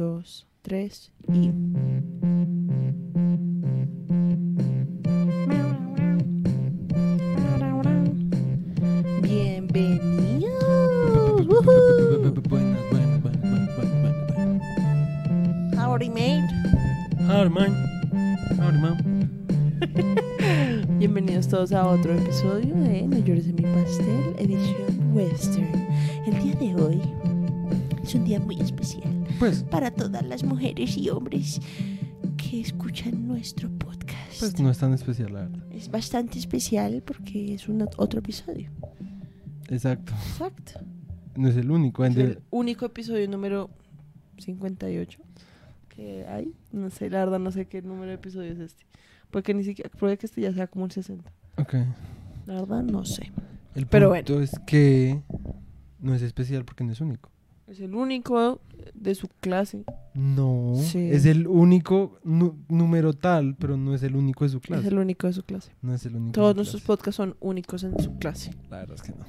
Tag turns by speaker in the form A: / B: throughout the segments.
A: dos, tres y... Bienvenidos.
B: Man.
A: Bienvenidos todos a otro episodio de No llores en mi pastel, edición western. El día de hoy es un día muy especial
B: Pues,
A: para todas las mujeres y hombres que escuchan nuestro podcast.
B: pues no es tan especial, la verdad.
A: Es bastante especial porque es un ot- otro episodio.
B: Exacto.
A: Exacto.
B: No es el único.
A: Es el único episodio número 58 que hay. No sé, la verdad no sé qué número de episodio es este. Porque ni siquiera, puede que este ya sea como el 60.
B: Ok.
A: La verdad no sé.
B: El
A: Pero
B: punto es que no es especial porque no es único.
A: Es el único de su clase.
B: No.
A: Sí.
B: Es el único número tal, pero no es el único de su clase.
A: Es el único de su clase.
B: No es el único.
A: Todos nuestros podcasts son únicos en su clase.
B: La verdad es que no.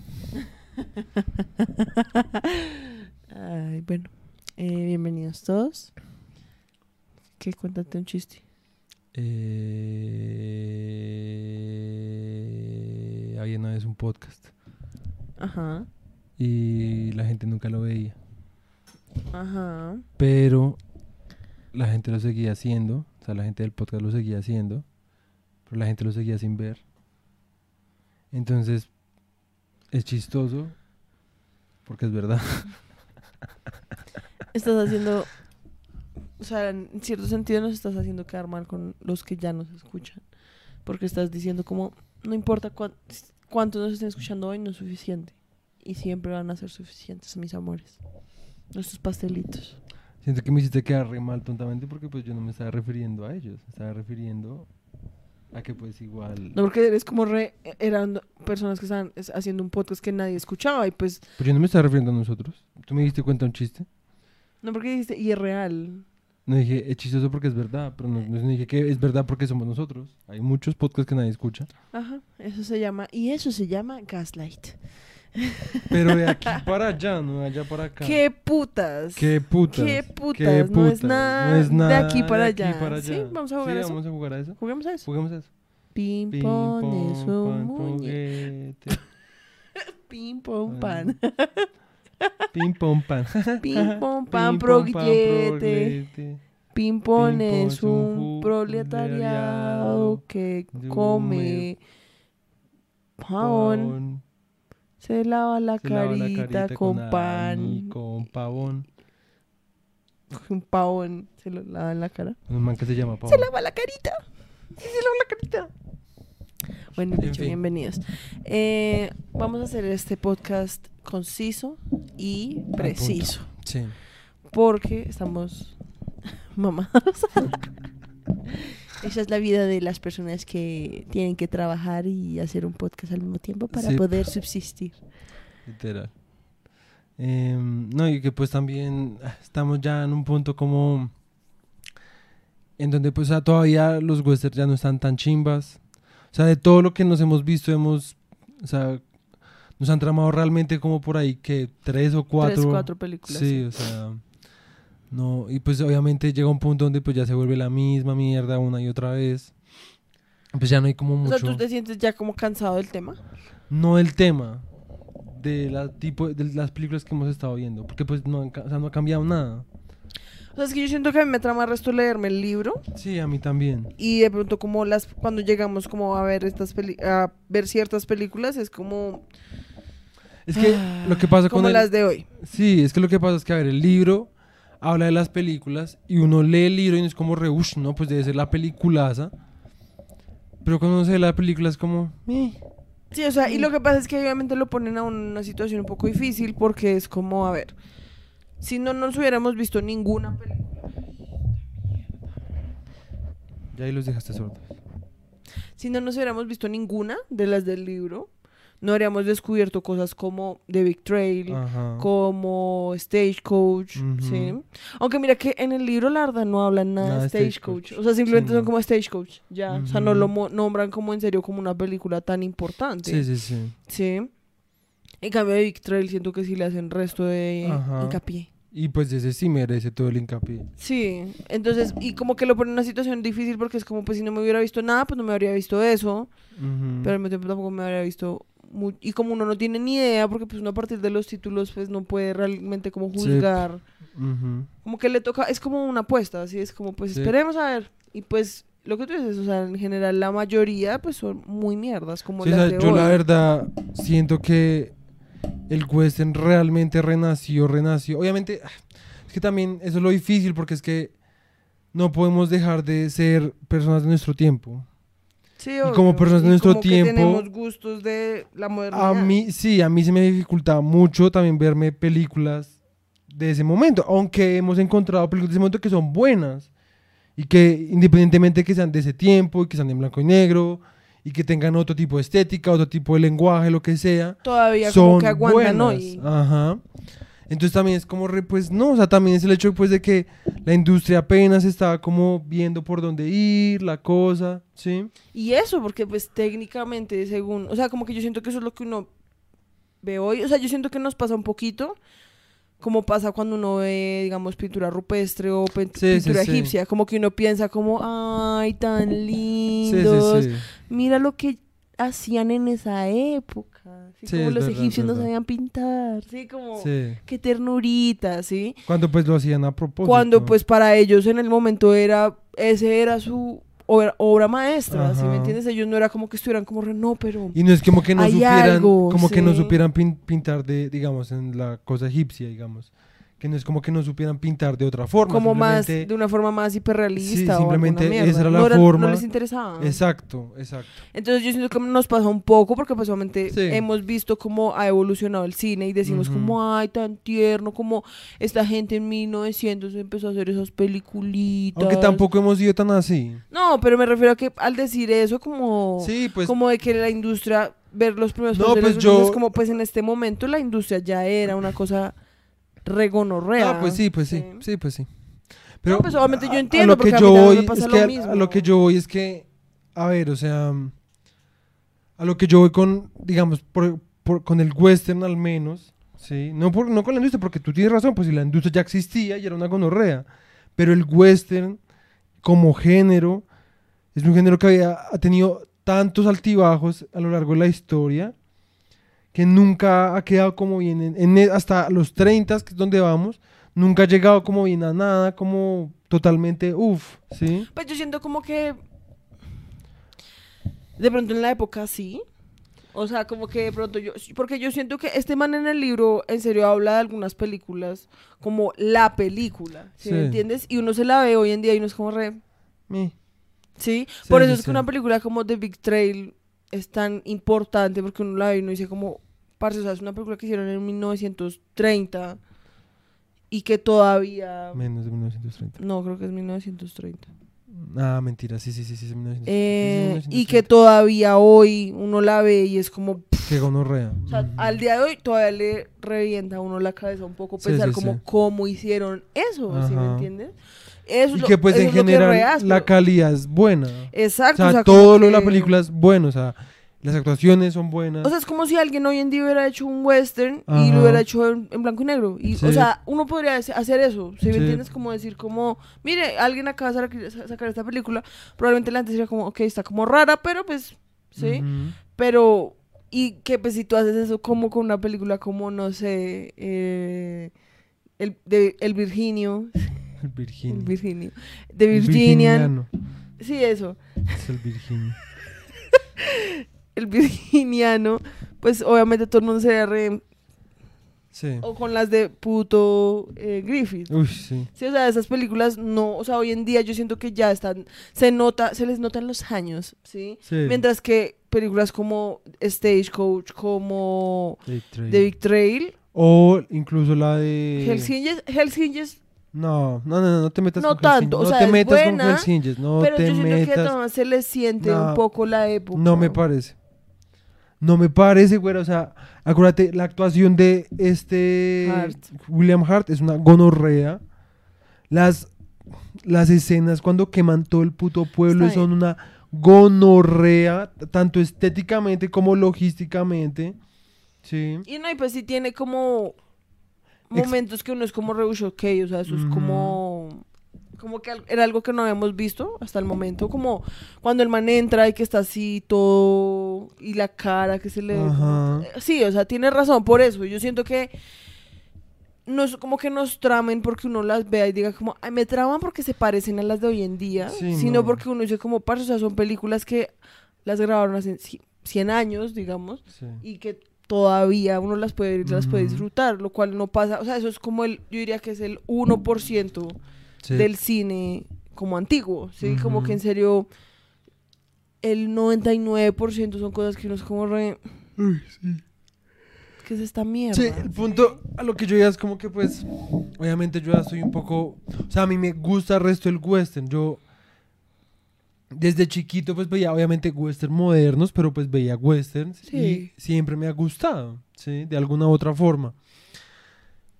A: Ay, bueno. Eh, bienvenidos todos. ¿Qué? Cuéntate un chiste.
B: Eh... Había una vez un podcast
A: Ajá.
B: y la gente nunca lo veía.
A: Ajá.
B: Pero la gente lo seguía haciendo, o sea, la gente del podcast lo seguía haciendo, pero la gente lo seguía sin ver. Entonces, es chistoso, porque es verdad.
A: Estás haciendo. O sea, en cierto sentido nos estás haciendo quedar mal con los que ya nos escuchan. Porque estás diciendo como, no importa cuán- cuánto nos estén escuchando hoy, no es suficiente. Y siempre van a ser suficientes, mis amores. Nuestros pastelitos.
B: Siento que me hiciste quedar re mal tontamente porque pues yo no me estaba refiriendo a ellos, me estaba refiriendo a que pues igual...
A: No, porque eres como re... Eran personas que estaban es- haciendo un podcast que nadie escuchaba y pues...
B: Pero yo no me estaba refiriendo a nosotros. ¿Tú me diste cuenta un chiste?
A: No, porque dijiste, y es real.
B: No dije, es chistoso porque es verdad, pero no, no dije que es verdad porque somos nosotros. Hay muchos podcasts que nadie escucha.
A: Ajá, eso se llama... Y eso se llama gaslight.
B: Pero de aquí para allá, no de allá para acá.
A: ¡Qué putas!
B: Qué putas.
A: ¡Qué putas!
B: qué
A: No es nada
B: no es nada
A: de aquí para
B: de aquí
A: allá.
B: para
A: ¿Sí? ¿Vamos a jugar
B: Sí,
A: a eso?
B: vamos a jugar a eso.
A: Juguemos a eso.
B: Juguemos a eso.
A: Pong es un. Ping pong
B: Ah.
A: pan.
B: Ping pong pan.
A: Ping pong pan proguete. Ping pong es un proletariado que come pan. Se lava la
B: se lava la
A: carita con pan.
B: con pavón.
A: Un pavón se lo lava en la cara.
B: Un man que se llama pavón.
A: Se lava la carita. Sí, se lava la carita. Bueno,
B: En
A: dicho,
B: fin.
A: bienvenidos. Eh, vamos a hacer este podcast conciso y preciso.
B: Sí.
A: Porque estamos mamados. Esa es la vida de las personas que tienen que trabajar y hacer un podcast al mismo tiempo para
B: Sí.
A: poder subsistir.
B: Literal. Em, no, y que pues también ah, estamos ya en un punto como en donde pues todavía los westerns ya no están tan chimbas. O sea, de todo lo que nos hemos visto, hemos, o sea, nos han tramado realmente como por ahí que tres o cuatro.
A: Tres, cuatro películas.
B: Sí, o sea, no, y pues obviamente llega un punto donde pues ya se vuelve la misma mierda una y otra vez. Pues ya no hay como
A: O
B: mucho.
A: sea, ¿tú te sientes ya como cansado del tema?
B: No el tema de la tipo de las películas que hemos estado viendo, porque pues no, han o sea, no ha cambiado nada.
A: O sea, es que yo siento que a mí me trama el resto leerme el libro
B: Sí, a mí también.
A: y de pronto como las cuando llegamos como a ver estas peli a ver ciertas películas es como
B: Es que
A: ah,
B: lo que pasa
A: como
B: con el-
A: las de hoy.
B: Sí, es que lo que pasa es que a ver, el libro habla de las películas y uno lee el libro y es como re, "Ush, no, pues debe ser la peliculaza. Pero cuando uno se ve la película es como, "Eh".
A: Sí, o sea, y lo que pasa es que obviamente lo ponen a una situación un poco difícil porque es como, a ver, si no nos hubiéramos visto ninguna película,
B: ya ahí los dejaste sordos.
A: si no nos hubiéramos visto ninguna de las del libro, no habríamos descubierto cosas como The Big Trail,
B: Ajá.
A: como Stagecoach. ¿sí? Aunque mira que en el libro la verdad no hablan nada,
B: Nada
A: de Stagecoach.
B: Stagecoach.
A: O sea, simplemente
B: Sí,
A: son
B: no.
A: como Stagecoach, ya. O sea, no lo nombran como en serio como una película tan importante.
B: Sí, sí, sí.
A: Sí. En cambio de Big Trail siento que sí le hacen resto de
B: Ajá.
A: hincapié.
B: Y pues ese sí merece todo el hincapié.
A: Sí, entonces, y como que lo pone en una situación difícil porque es como, pues si no me hubiera visto nada, pues no me habría visto eso, pero al mismo tiempo tampoco me habría visto... Y como uno no tiene ni idea, porque pues uno a partir de los títulos pues no puede realmente como
B: Sí.
A: juzgar. Como que le toca, es como una apuesta, así es como pues
B: Sí.
A: esperemos a ver. Y pues lo que tú dices, o sea, en general la mayoría pues son muy mierdas, como
B: Sí, o
A: las
B: sea,
A: de
B: yo la verdad siento que el western realmente renació, renació. Obviamente, ah, es que también eso es lo difícil porque es que no podemos dejar de ser personas de nuestro tiempo.
A: Sí,
B: y como
A: obvio.
B: personas de nuestro
A: como que
B: tiempo-
A: tenemos gustos de la modernidad.
B: A mí, sí, a mí se me dificulta mucho también verme películas de ese momento, aunque hemos encontrado películas de ese momento que son buenas y que independientemente que sean de ese tiempo y que sean en blanco y negro y que tengan otro tipo de estética, otro tipo de lenguaje, lo que sea,
A: Todavía
B: son
A: como que aguantan
B: buenas.
A: hoy.
B: Ajá. Entonces también es como, re- pues no, o sea, también es el hecho pues de que la industria apenas estaba como viendo por dónde ir, la cosa, ¿sí?
A: Y eso, porque pues técnicamente, según, o sea, como que yo siento que eso es lo que uno ve hoy, o sea, yo siento que nos pasa un poquito como pasa cuando uno ve, digamos, pintura rupestre o
B: Sí, sí,
A: pintura
B: sí.
A: egipcia, como que uno piensa como, ay, tan
B: Sí,
A: lindos,
B: sí, sí.
A: mira lo que hacían en esa época, así
B: Sí,
A: como los
B: verdad,
A: egipcios no sabían pintar, sí, como,
B: Sí.
A: qué ternurita, sí,
B: Cuando pues lo hacían a propósito.
A: cuando pues para ellos en el momento era, ese era su obra, obra maestra, ¿sí me
B: Ajá.
A: entiendes? Ellos no era como que estuvieran como, re, no, pero...
B: Y no es como que no supieran,
A: algo,
B: como que no supieran pin- pintar de, digamos, en la cosa egipcia, digamos. Que no es como que no supieran pintar de otra forma.
A: como más, de una forma más hiperrealista
B: Sí, simplemente esa era la
A: no
B: forma.
A: No les interesaba.
B: Exacto, exacto.
A: Entonces yo siento que nos pasa un poco porque pues obviamente
B: Sí.
A: hemos visto cómo ha evolucionado el cine y decimos como, ay, tan tierno, como esta gente en 1900 empezó a hacer esas peliculitas.
B: Aunque tampoco hemos sido tan así.
A: No, pero me refiero a que al decir eso como,
B: Sí, pues.
A: como de que la industria, ver los primeros
B: No, pues yo-
A: como pues en este momento la industria ya era una cosa regonorrea.
B: Ah, pues sí, pues sí, sí, pues sí. Pero
A: pues obviamente yo
B: a- a
A: entiendo,
B: que
A: porque a
B: yo
A: mí me pasa
B: es
A: lo
B: que a-
A: mismo.
B: a lo que yo voy es que, a ver, o sea, a lo que yo voy con, digamos, por- por- con el western al menos, sí, no por, no con la industria, porque tú tienes razón, pues si la industria ya existía y era una gonorrea, pero el western como género es un género que había ha tenido tantos altibajos a lo largo de la historia que nunca ha quedado como bien en, en e- hasta los 30 que es donde vamos nunca ha llegado como bien a nada como totalmente uff sí
A: Pues yo siento como que de pronto en la época sí. O sea, como que de pronto yo, porque yo siento que este man en el libro en serio habla de algunas películas como la película, ¿sí, me entiendes? Y uno se la ve hoy en día y uno es como re. ¿sí?
B: Sí,
A: Por eso
B: sí,
A: es que una película como The Big Trail es tan importante porque uno la ve y uno dice como, parce, o sea, es una película que hicieron en 1930 y que todavía...
B: menos de 1930
A: No, creo que es 1930.
B: ah mentira sí sí sí sí, sí, 1930.
A: Eh,
B: Sí,
A: y que todavía hoy uno la ve y es como,
B: que gonorrea
A: o sea,
B: Ujú.
A: al día de hoy todavía le revienta a uno la cabeza un poco pensar
B: sí,
A: como cómo hicieron eso, ¿sí me
B: Ajá.
A: entiendes? Eso
B: y
A: es
B: que pues en
A: es que
B: general
A: re áspero.
B: la calidad es buena
A: Exacto,
B: o sea,
A: o sea,
B: todo lo de la
A: que-
B: película es bueno o sea las actuaciones son buenas
A: O sea, es como si alguien hoy en día hubiera hecho un western y lo hubiera hecho en, en blanco y negro. Y,
B: Sí.
A: O sea, uno podría hace- hacer eso, ¿sí me
B: Sí.
A: entiendes? Como decir como, mire, alguien acaba de sacar, sa- sacar esta película, probablemente la gente sería como, ok, está como rara, pero pues, ¿sí? Pero, y que pues si tú haces eso como con una película como, no sé, eh, el, de, el Virginio,
B: el
A: el
B: Virginio
A: Virginio, de
B: El
A: Virginian,
B: virginiano.
A: sí, eso,
B: es el Virginio
A: el Virginiano, pues obviamente todo el mundo sería re,
B: sí
A: o con las de puto eh, Griffith.
B: uy sí
A: Sí, o sea, esas películas no, o sea, hoy en día yo siento que ya están, se nota, se les notan los años, ¿sí?
B: sí
A: Mientras que películas como Stagecoach, como
B: Big Trail.
A: The Big Trail,
B: O incluso la de.
A: Hells Angels,
B: No, no, no, no, no te metas
A: No
B: con
A: tanto, o.
B: No
A: sea,
B: te
A: es
B: metas con
A: buena,
B: Angels, No
A: pero
B: te
A: yo siento que
B: metas.
A: además se les siente
B: No,
A: un poco la época.
B: No me parece. No me parece, güey. O sea, acuérdate, la actuación de este.
A: Hart.
B: William Hart es una gonorrea. Las, las escenas cuando queman todo el puto pueblo
A: Está
B: son una gonorrea, tanto estéticamente como logísticamente. Sí.
A: Y no, y pues sí tiene como momentos que uno es como re uy, ok, o sea, eso es como como que era algo que no habíamos visto hasta el momento, como cuando el man entra y que está así todo y la cara que se le
B: Ajá.
A: Sí, o sea, tiene razón por eso. Yo siento que no es como que nos tramen porque uno las vea y diga como, ay, me traman porque se parecen a las de hoy en día,
B: Sí,
A: sino
B: no.
A: porque uno dice como, parce, o sea, son películas que las grabaron hace ci- 100 años, digamos,
B: Sí.
A: y que todavía uno las puede ver y las puede disfrutar, lo cual no pasa, o sea, eso es como el, yo diría que es el 1%
B: Sí.
A: del cine como antiguo, ¿sí? Como que en serio el 99% son cosas que uno es como re... ¿Qué es esta mierda?
B: Sí, el punto a lo que yo ya es como que pues, obviamente yo ya soy un poco, o sea, a mí me gusta el resto del western, yo desde chiquito pues veía obviamente western modernos, pero pues veía westerns
A: Sí.
B: y siempre me ha gustado, ¿sí? De alguna u otra forma.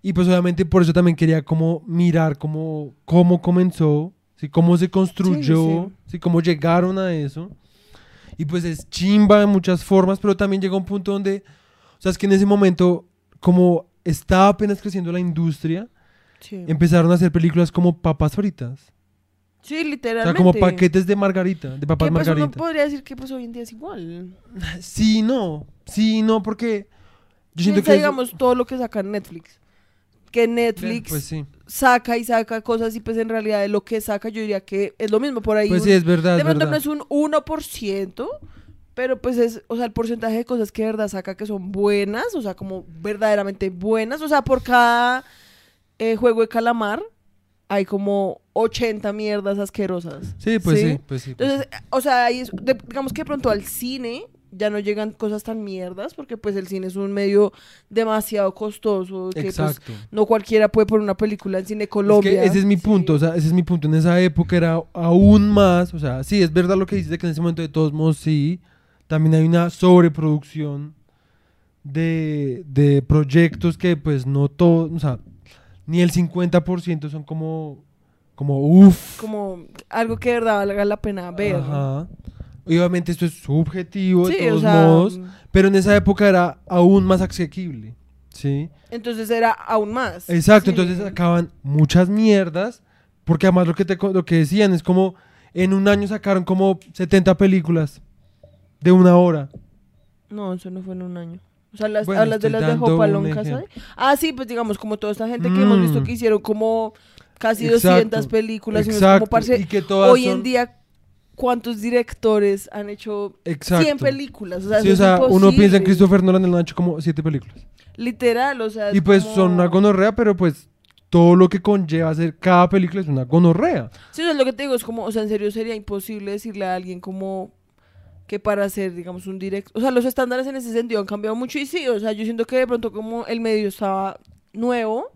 B: Y pues obviamente por eso también quería como mirar cómo, cómo comenzó, ¿sí? cómo se construyó,
A: sí.
B: ¿sí? cómo llegaron a eso. Y pues es chimba en muchas formas, pero también llega un punto donde, o sea, es que en ese momento, como estaba apenas creciendo la industria,
A: Sí.
B: empezaron a hacer películas como papas fritas.
A: Sí,
B: O sea,
A: literalmente.
B: como paquetes de margarita, de papas
A: que pues uno
B: margarita.
A: podría decir que pues hoy en día es igual.
B: Sí, no, sí, no, porque yo siento
A: Piensa,
B: que...
A: digamos, todo lo que saca Netflix. Que Netflix
B: Pues sí,
A: saca y saca cosas y pues en realidad de lo que saca yo diría que es lo mismo por ahí.
B: pues
A: un-
B: sí, es verdad,
A: de pronto no es un 1%, pero pues es, o sea, el porcentaje de cosas que de verdad saca que son buenas, o sea, como verdaderamente buenas, o sea, por cada eh, juego de calamar hay como 80 mierdas asquerosas.
B: Sí, pues sí, pues sí. pues
A: Entonces, o sea, ahí es- de- digamos que de pronto al cine ya no llegan cosas tan mierdas, porque pues el cine es un medio demasiado costoso, que pues
B: Exacto.
A: no cualquiera puede poner una película en cine
B: Es
A: Colombia.
B: que ese es mi
A: Sí.
B: punto, o sea, ese es mi punto. En esa época era aún más, o sea, sí, es verdad lo que dices de que en ese momento de todos modos sí, también hay una sobreproducción de, de proyectos que pues no todos, o sea, ni el 50% son como, como uff.
A: como algo que de verdad valga la pena ver.
B: Ajá. Obviamente esto es subjetivo de
A: o
B: todos
A: sea,
B: modos, pero en esa época era aún más asequible, ¿sí?
A: entonces era aún más.
B: Exacto,
A: Sí.
B: entonces sacaban muchas mierdas, porque además lo que, te, lo que decían es como, en un año sacaron como 70 películas de una hora.
A: No, eso no fue en un año. O sea, las,
B: Bueno,
A: hablas de
B: estoy
A: las de
B: ejemplo.
A: Casay. Ah, sí, pues digamos, como toda esta gente que hemos visto
B: Mm.
A: que hicieron como casi
B: Exacto,
A: 200 películas. Y como, parce,
B: y que todas
A: hoy
B: son-
A: en día, ¿cuántos directores han hecho
B: Exacto.
A: 100 películas? O sea,
B: Sí, o sea, uno piensa en Christopher Nolan, él ha hecho como 7 películas.
A: Literal, o sea.
B: Y
A: es
B: pues
A: como-
B: son una gonorrea, pero pues todo lo que conlleva hacer cada película es una gonorrea.
A: Sí, eso es lo que te digo, es como, o sea, en serio sería imposible decirle a alguien como que para hacer, digamos, un directo, o sea, los estándares en ese sentido han cambiado mucho y sí, o sea, yo siento que de pronto como el medio estaba nuevo,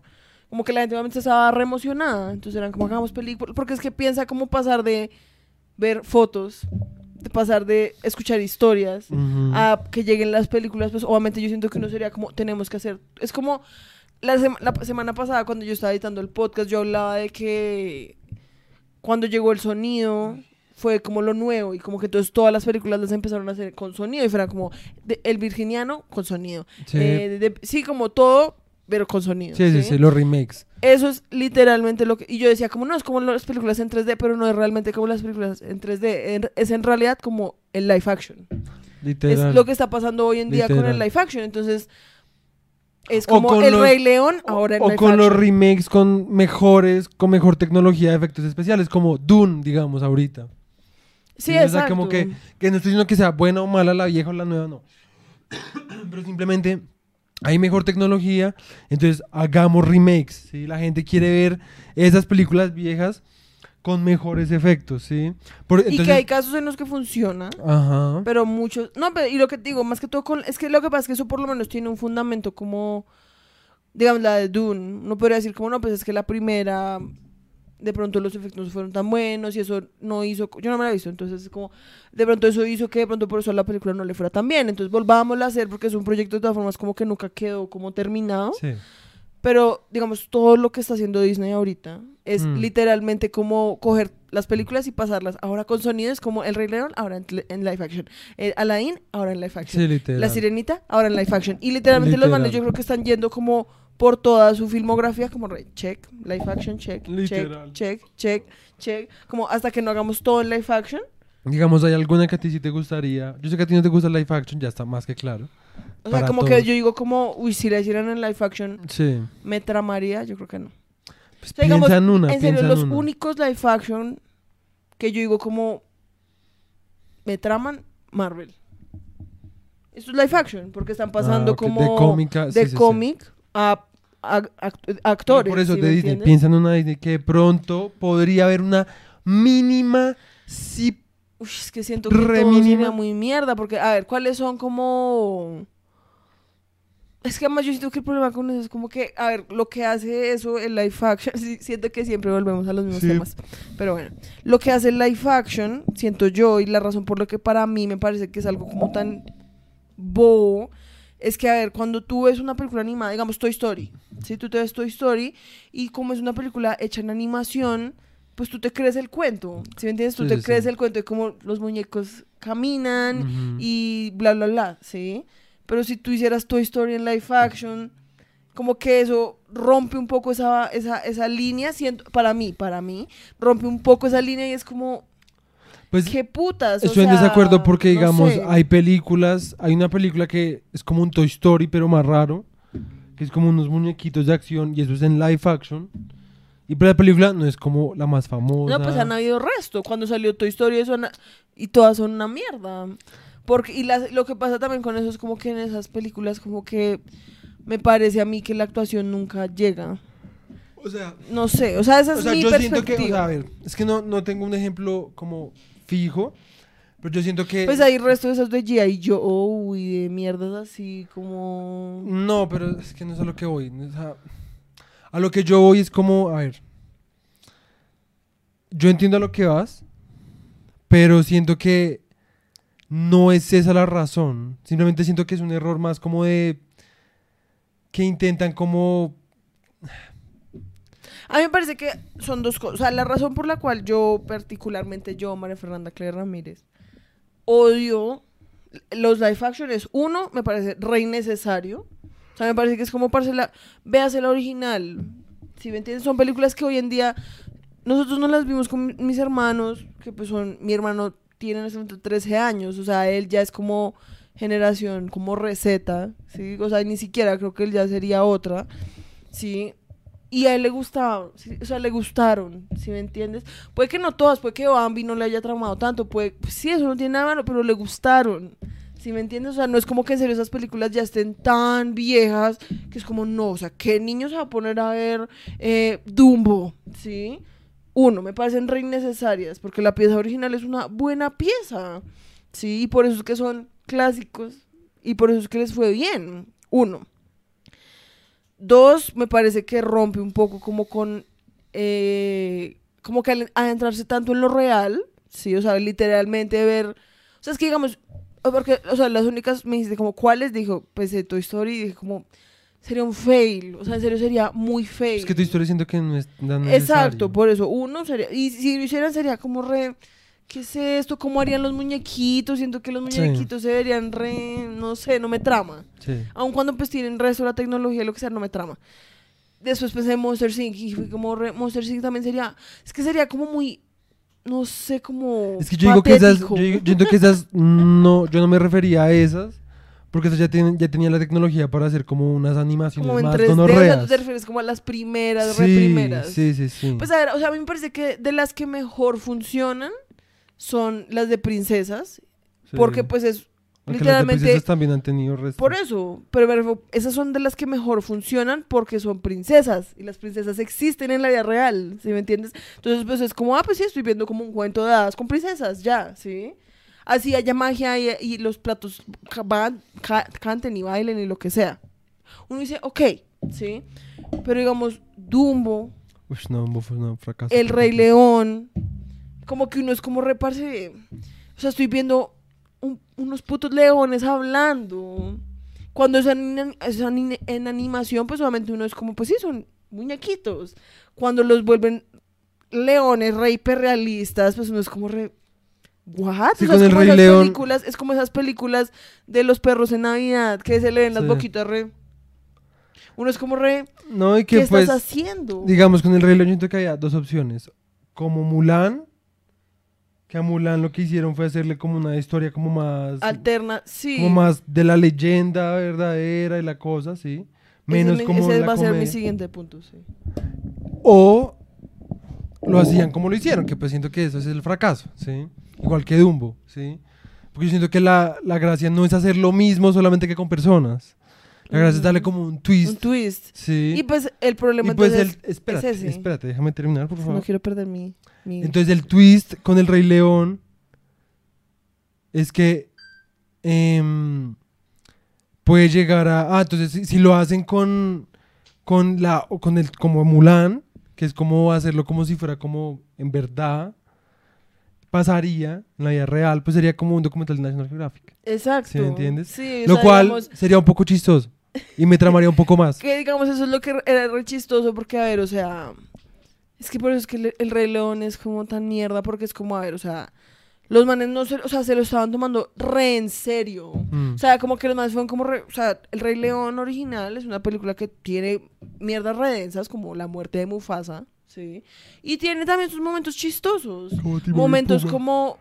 A: como que la gente obviamente estaba re emocionada, entonces eran como hagamos películas, porque es que piensa como pasar de ver fotos, de pasar de escuchar historias, a que lleguen las películas, pues obviamente yo siento que uno sería como, tenemos que hacer, es como la, sema- la semana pasada cuando yo estaba editando el podcast, yo hablaba de que cuando llegó el sonido fue como lo nuevo y como que entonces todas las películas las empezaron a hacer con sonido y fuera como de- el virginiano con sonido.
B: Sí.
A: Eh, de- de- sí, como todo, pero con sonido.
B: sí, sí, sí, los remakes.
A: Eso es literalmente lo que... Y yo decía, como no, es como las películas en 3D, pero no es realmente como las películas en 3D. en- es en realidad como el live action.
B: Literal.
A: Es lo que está pasando hoy en día con el live action. Entonces, es como el
B: los-
A: Rey León ahora en
B: o con los remakes con mejores, con mejor tecnología de efectos especiales, como Dune, digamos, ahorita.
A: Sí,
B: o sea,
A: exacto.
B: como que, que no estoy diciendo que sea buena o mala la vieja o la nueva, no. Pero simplemente hay mejor tecnología, entonces hagamos remakes, ¿sí? La gente quiere ver esas películas viejas con mejores efectos, ¿sí? Por-
A: Y que hay casos en los que funciona.
B: Ajá.
A: Pero muchos... No, pero y lo que te digo, más que todo con... Es que lo que pasa es que eso por lo menos tiene un fundamento como... Digamos, la de Dune. No podría decir como, no, pues es que la primera... De pronto los efectos no fueron tan buenos y eso no hizo... Yo no me la he visto, entonces es como... De pronto eso hizo que de pronto por eso la película no le fuera tan bien. Entonces volvámosla a hacer porque es un proyecto de todas formas como que nunca quedó como terminado.
B: Sí.
A: Pero, digamos, todo lo que está haciendo Disney ahorita es
B: Mm.
A: literalmente como coger las películas y pasarlas ahora con sonidos como El Rey León, ahora en, en live action. Eh, Aladdin, ahora en live action.
B: Sí.
A: La Sirenita, ahora en live action. Y literalmente los
B: Literal.
A: manes yo creo que están yendo como por toda su filmografía, como re, check, live action, check,
B: Literal.
A: check, check, check, check, como hasta que no hagamos todo en live action.
B: Digamos, ¿hay alguna que a ti sí te gustaría? Yo sé que a ti no te gusta el live action, ya está más que claro.
A: O sea, como que yo digo como, uy, si la hicieran en live action,
B: Sí.
A: me tramaría, yo creo que no.
B: Pues
A: O sea, digamos,
B: en una,
A: en serio,
B: en
A: los
B: una.
A: únicos live action que yo digo como me traman, Marvel. Esto es live action, porque están pasando
B: Ah,
A: como
B: de cómica, sí,
A: de
B: sí, sí.
A: A, a-
B: Pero
A: actores.
B: Por eso
A: ¿sí me
B: Disney,
A: entiendes?
B: piensa en una Disney que de pronto podría haber una mínima, sí,
A: Uy, es que siento que
B: re
A: todo
B: mínima.
A: muy mierda, porque, a ver, ¿cuáles son como...? Es que además yo siento que el problema con eso es como que, a ver, lo que hace eso el live action, siento que siempre volvemos a los mismos
B: Sí.
A: temas, pero bueno, lo que hace el live action, siento yo, y la razón por la que para mí me parece que es algo como tan bobo, es que, a ver, cuando tú ves una película animada, digamos Toy Story, si tú te ves Toy Story, y como es una película hecha en animación, pues tú te crees el cuento, ¿sí me entiendes? Tú
B: Sí,
A: te
B: sí,
A: crees
B: sí.
A: el cuento de cómo los muñecos caminan y bla, bla, bla, ¿sí? Pero si tú hicieras Toy Story en live action, como que eso rompe un poco esa, esa, esa línea, siento, para mí, para mí, rompe un poco esa línea y es como,
B: Pues
A: qué putas. o
B: estoy en desacuerdo porque,
A: no
B: digamos,
A: sé.
B: hay películas, hay una película que es como un Toy Story, pero más raro, que es como unos muñequitos de acción, y eso es en live action. Y pero la película no es como la más famosa.
A: No, pues han habido resto. Cuando salió Toy Story eso y todas son una mierda. Porque, y las- lo que pasa también con eso es como que en esas películas como que me parece a mí que la actuación nunca llega.
B: O sea,
A: No sé, o sea, esa es
B: o sea
A: mi
B: yo siento que, o sea, a ver, es que no, no tengo un ejemplo como fijo, pero yo siento que...
A: Pues hay resto de esas de G.I. Joe y de mierdas así como...
B: No, pero es que no es a lo que voy. sea, a lo que yo voy es como, a ver, yo entiendo a lo que vas, pero siento que no es esa la razón. Simplemente siento que es un error más como de que intentan como
A: A mí me parece que son dos cosas. O sea, la razón por la cual yo, particularmente yo, María Fernanda Claire Ramírez, odio los live action es, uno, me parece re innecesario. O sea, me parece que es como para la... Veas el original. Si me entiendes, son películas que hoy en día nosotros no las vimos con mis hermanos, que pues son... Mi hermano tiene en este momento 13 años, o sea, él ya es como generación, como receta, ¿sí? O sea, ni siquiera creo que él ya sería otra, ¿sí? Y a él le gustaba, o sea, le gustaron, ¿sí me entiendes? Puede que no todas, puede que Bambi no le haya tramado tanto, puede, sí, eso no tiene nada malo, pero le gustaron, ¿sí me entiendes? O sea, no es como que en serio esas películas ya estén tan viejas, que es como, no, o sea, ¿qué niños se va a poner a ver eh, Dumbo, ¿sí? Uno, me parecen re innecesarias, porque la pieza original es una buena pieza, ¿sí? Y por eso es que son clásicos, y por eso es que les fue bien, uno. Dos, me parece que rompe un poco como con, eh, como que al adentrarse tanto en lo real, sí, o sea, literalmente ver, o sea, es que digamos, porque, o sea, las únicas, me dijiste como, ¿cuáles? Dijo, pues de Toy Story, y dije como, sería un fail, o sea, en serio sería muy fail.
B: es que tu historia siento que no es tan
A: Exacto,
B: necesario.
A: por eso, uno sería, y si lo hicieran sería como re, ¿qué es esto? ¿Cómo harían los muñequitos? Siento que los
B: Sí.
A: muñequitos se verían re, no sé, no me trama.
B: Sí.
A: Aun cuando pues tienen resto de la tecnología, lo que sea, no me trama. Después pensé en Monster Inc. y fui como, re- Monster Inc. también sería, es que sería como muy, no sé, como
B: Es que yo digo que esas, yo,
A: patético.
B: digo- yo siento que esas, no, yo no me refería a esas, porque esas ya, tienen, ya tenían la tecnología para hacer como unas animaciones
A: como en
B: más
A: 3D, o sea, tú
B: gonorreas.
A: te refieres como a las primeras,
B: Sí,
A: re primeras.
B: sí, sí, sí.
A: Pues a ver, o sea, a mí me parece que de las que mejor funcionan son las de princesas,
B: Sí.
A: porque pues es
B: Aunque
A: literalmente-
B: las de princesas también han tenido resto.
A: Por eso, pero esas son de las que mejor funcionan porque son princesas y las princesas existen en la vida real, ¿sí me entiendes? Entonces, pues es como, ah, pues sí, estoy viendo como un cuento de hadas con princesas, ya, ¿sí? Así haya magia y, y los platos van- ca- canten y bailen y lo que sea. Uno dice, ok, ¿sí? Pero digamos, Dumbo,
B: Uy, no, Dumbo fue un fracaso.
A: El Rey León, como que uno es como reparse. O sea, estoy viendo un- unos putos leones hablando. Cuando es en, es en- en animación, pues solamente uno es como, pues sí, son muñequitos. Cuando los vuelven leones re hiperrealistas, pues uno es como re. ¿What?
B: Sí,
A: o sea,
B: con
A: es
B: el
A: como
B: Rey
A: esas
B: León.
A: películas, es como esas películas de los perros en Navidad, que se le ven las
B: Sí.
A: boquitas re. Uno es como re,
B: No, y
A: ¿qué
B: que pues,
A: estás haciendo?
B: digamos, con el Rey León siento que había dos opciones. Como Mulan, que a Mulan lo que hicieron fue hacerle como una historia como más...
A: Alterna, sí.
B: como más de la leyenda verdadera y la cosa, ¿sí? Menos
A: ese,
B: como
A: ese
B: la
A: va a ser mi siguiente punto, sí.
B: O lo hacían como lo hicieron, que pues siento que eso es el fracaso, ¿sí? Igual que Dumbo, ¿sí? Porque yo siento que la, la gracia no es hacer lo mismo solamente que con personas. La gracia es darle como un twist,
A: Un twist.
B: ¿sí?
A: Y pues el problema
B: Y pues
A: entonces
B: el, espérate,
A: ese.
B: espérate, déjame terminar, por
A: no
B: favor.
A: quiero perder mi,
B: Entonces el twist con el Rey León es que em, puede llegar a... Ah, entonces si, si lo hacen con, con, la, con el como Mulan, que es como hacerlo como si fuera como en verdad pasaría en la vida real, pues sería como un documental de National Geographic.
A: Exacto.
B: ¿Sí me entiendes?
A: Sí, o
B: Lo
A: sea,
B: cual
A: digamos,
B: sería un poco chistoso y me tramaría un poco más.
A: que digamos eso es lo que era re chistoso porque a ver, o sea, es que por eso es que el, el Rey León es como tan mierda porque es como a ver, o sea, los manes no se, o sea, se lo estaban tomando re en serio.
B: Mm.
A: O sea, como que los manes fueron como re- o sea, El Rey León original es una película que tiene mierdas redensas como la muerte de Mufasa, ¿sí? Y tiene también sus momentos chistosos.
B: Como
A: momentos como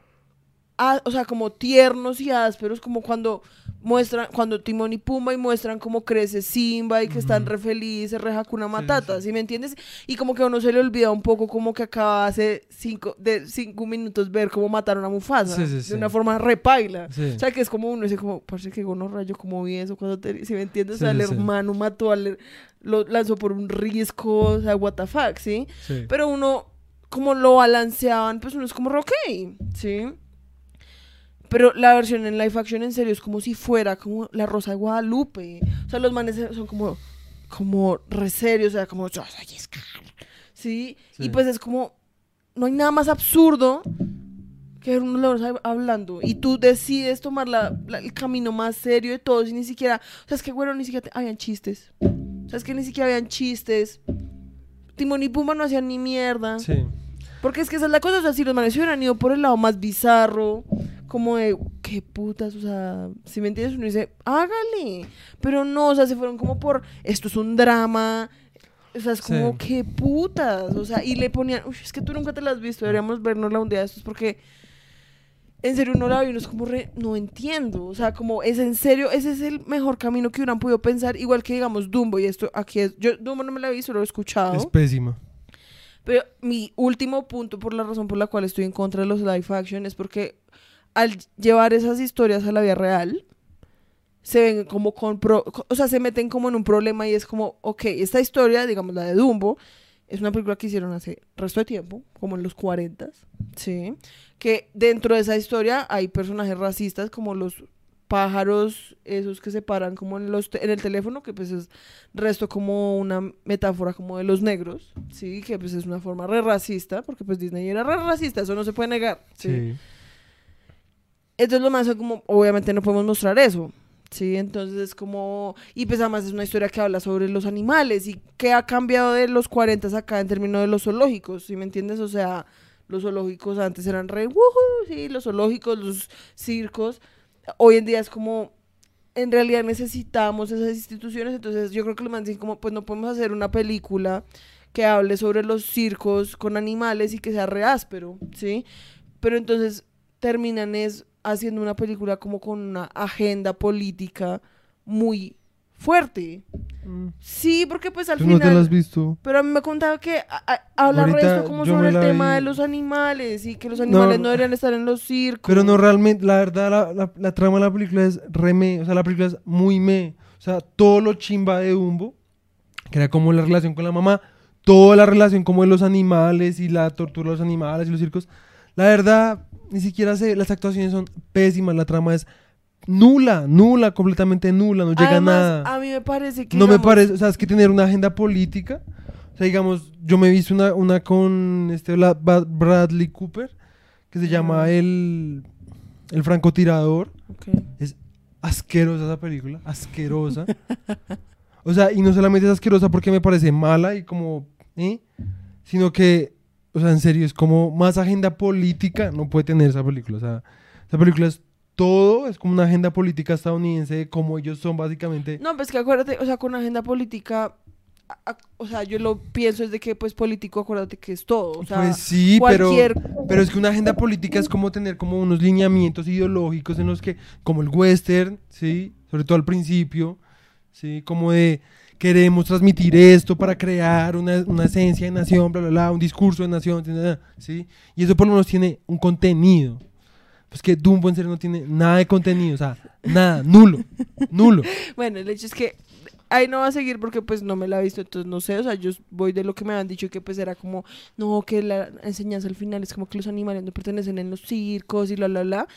A: o sea como tiernos y ásperos como cuando muestran cuando Timón y Pumba y muestran cómo crece Simba y que están re felices re Hakuna Matata
B: sí.
A: ¿sí me entiendes? y como que a uno se le olvida un poco como que acaba hace cinco de cinco minutos ver cómo mataron a Mufasa
B: Sí, sí, sí.
A: de una forma repaila
B: Sí.
A: o sea que es como uno dice como parece que gonorra yo como vi eso cuando te ¿sí me entiendes? o sea el hermano mató al lo lanzó por un risco o sea what the fuck ¿sí?
B: Sí.
A: Pero uno, como lo balanceaban, pues uno es como, ok, ¿sí? Pero la versión en live action en serio es como si fuera como la Rosa de Guadalupe. O sea, los manes son como, como re serios, o sea, como yo soy Scar. ¿Sí?
B: Sí.
A: Y pues es como, no hay nada más absurdo que leones ahí hablando. Y tú decides tomar la- la- el camino más serio de todos y ni siquiera, o sea, es que bueno, ni siquiera te- habían chistes. O sea, es que ni siquiera habían chistes. Timón y Pumba no hacían ni mierda.
B: Sí.
A: Porque es que esa es la cosa, o sea, si los manes hubieran ido por el lado más bizarro, como de, qué putas, o sea, si me entiendes, uno dice, hágale. Pero no, o sea, se fueron como por, esto es un drama, o sea, es como,
B: Sí.
A: qué putas, o sea, y le ponían, uy, es que tú nunca te la has visto, deberíamos vernosla un día de estos, porque en serio uno la ve y uno es como, re, no entiendo, o sea, como, es en serio, ese es el mejor camino que hubieran podido pensar, igual que, digamos, Dumbo, y esto aquí es, yo Dumbo no me la he visto, lo he escuchado.
B: Es pésima.
A: Pero mi último punto por la razón por la cual estoy en contra de los live action es porque al llevar esas historias a la vida real, se ven como con... pro- o sea, se meten como en un problema y es como, ok, esta historia, digamos la de Dumbo, es una película que hicieron hace resto de tiempo, como en los 40, ¿sí? Que dentro de esa historia hay personajes racistas como los pájaros, esos que se paran como en, los en el teléfono, que pues es resto como una metáfora como de los negros, ¿sí? Que pues es una forma re racista, porque pues Disney era re racista, eso no se puede negar. Sí. Entonces lo más como, obviamente no podemos mostrar eso, ¿sí? Entonces es como, y pues además es una historia que habla sobre los animales y qué ha cambiado de los 40 acá en términos de los zoológicos, ¿sí me entiendes? O sea, los zoológicos antes eran re, "Wujú", sí, los zoológicos, los circos, hoy en día es como, en realidad necesitamos esas instituciones, entonces yo creo que los manes dicen como, pues no podemos hacer una película que hable sobre los circos con animales y que sea re áspero, ¿sí? Pero entonces terminan es haciendo una película como con una agenda política muy fuerte.
B: Mm.
A: Sí, porque pues al
B: ¿Tú no te la has
A: final...
B: visto?
A: Pero a mí me contaba que habla resto como sobre el tema
B: vi.
A: de los animales y que los animales no,
B: No,
A: deberían estar en los circos.
B: Pero no realmente, la verdad, la, la- la trama de la película es re me, o sea, la película es muy me. O sea, todo lo chimba de Dumbo, que era como la relación con la mamá, toda la relación como de los animales y la tortura de los animales y los circos. La verdad, ni siquiera sé, las actuaciones son pésimas, la trama es nula, nula, completamente nula, no llega a nada.
A: a mí me parece que...
B: No me parece, o sea, es que tener una agenda política, o sea, digamos, yo me he visto una, una con este Bradley Cooper, que se llama el, el francotirador. Es asquerosa esa película, asquerosa. o sea, y no solamente es asquerosa porque me parece mala y como, ¿eh? Sino que, o sea, en serio, es como más agenda política no puede tener esa película. O sea, esa película es todo es como una agenda política estadounidense de cómo ellos son básicamente.
A: No, pues que acuérdate, o sea, con agenda política, o sea, yo lo pienso desde que, pues, político, acuérdate que es todo. O sea,
B: pues sí, pero,
A: cualquier...
B: pero es que una agenda política es como tener como unos lineamientos ideológicos en los que, como el western, ¿sí? Sobre todo al principio, ¿sí? Como de queremos transmitir esto para crear una, una esencia de nación, bla, bla, bla, un discurso de nación, ¿sí? Y eso por lo menos tiene un contenido. Pues que Dumbo en serio no tiene nada de contenido, o sea, nada, nulo, nulo.
A: Bueno, el hecho es que ahí no va a seguir porque pues no me la he visto, entonces no sé, o sea, yo voy de lo que me han dicho que pues era como, no, que la enseñanza al final es como que los animales no pertenecen en los circos y la, la, la.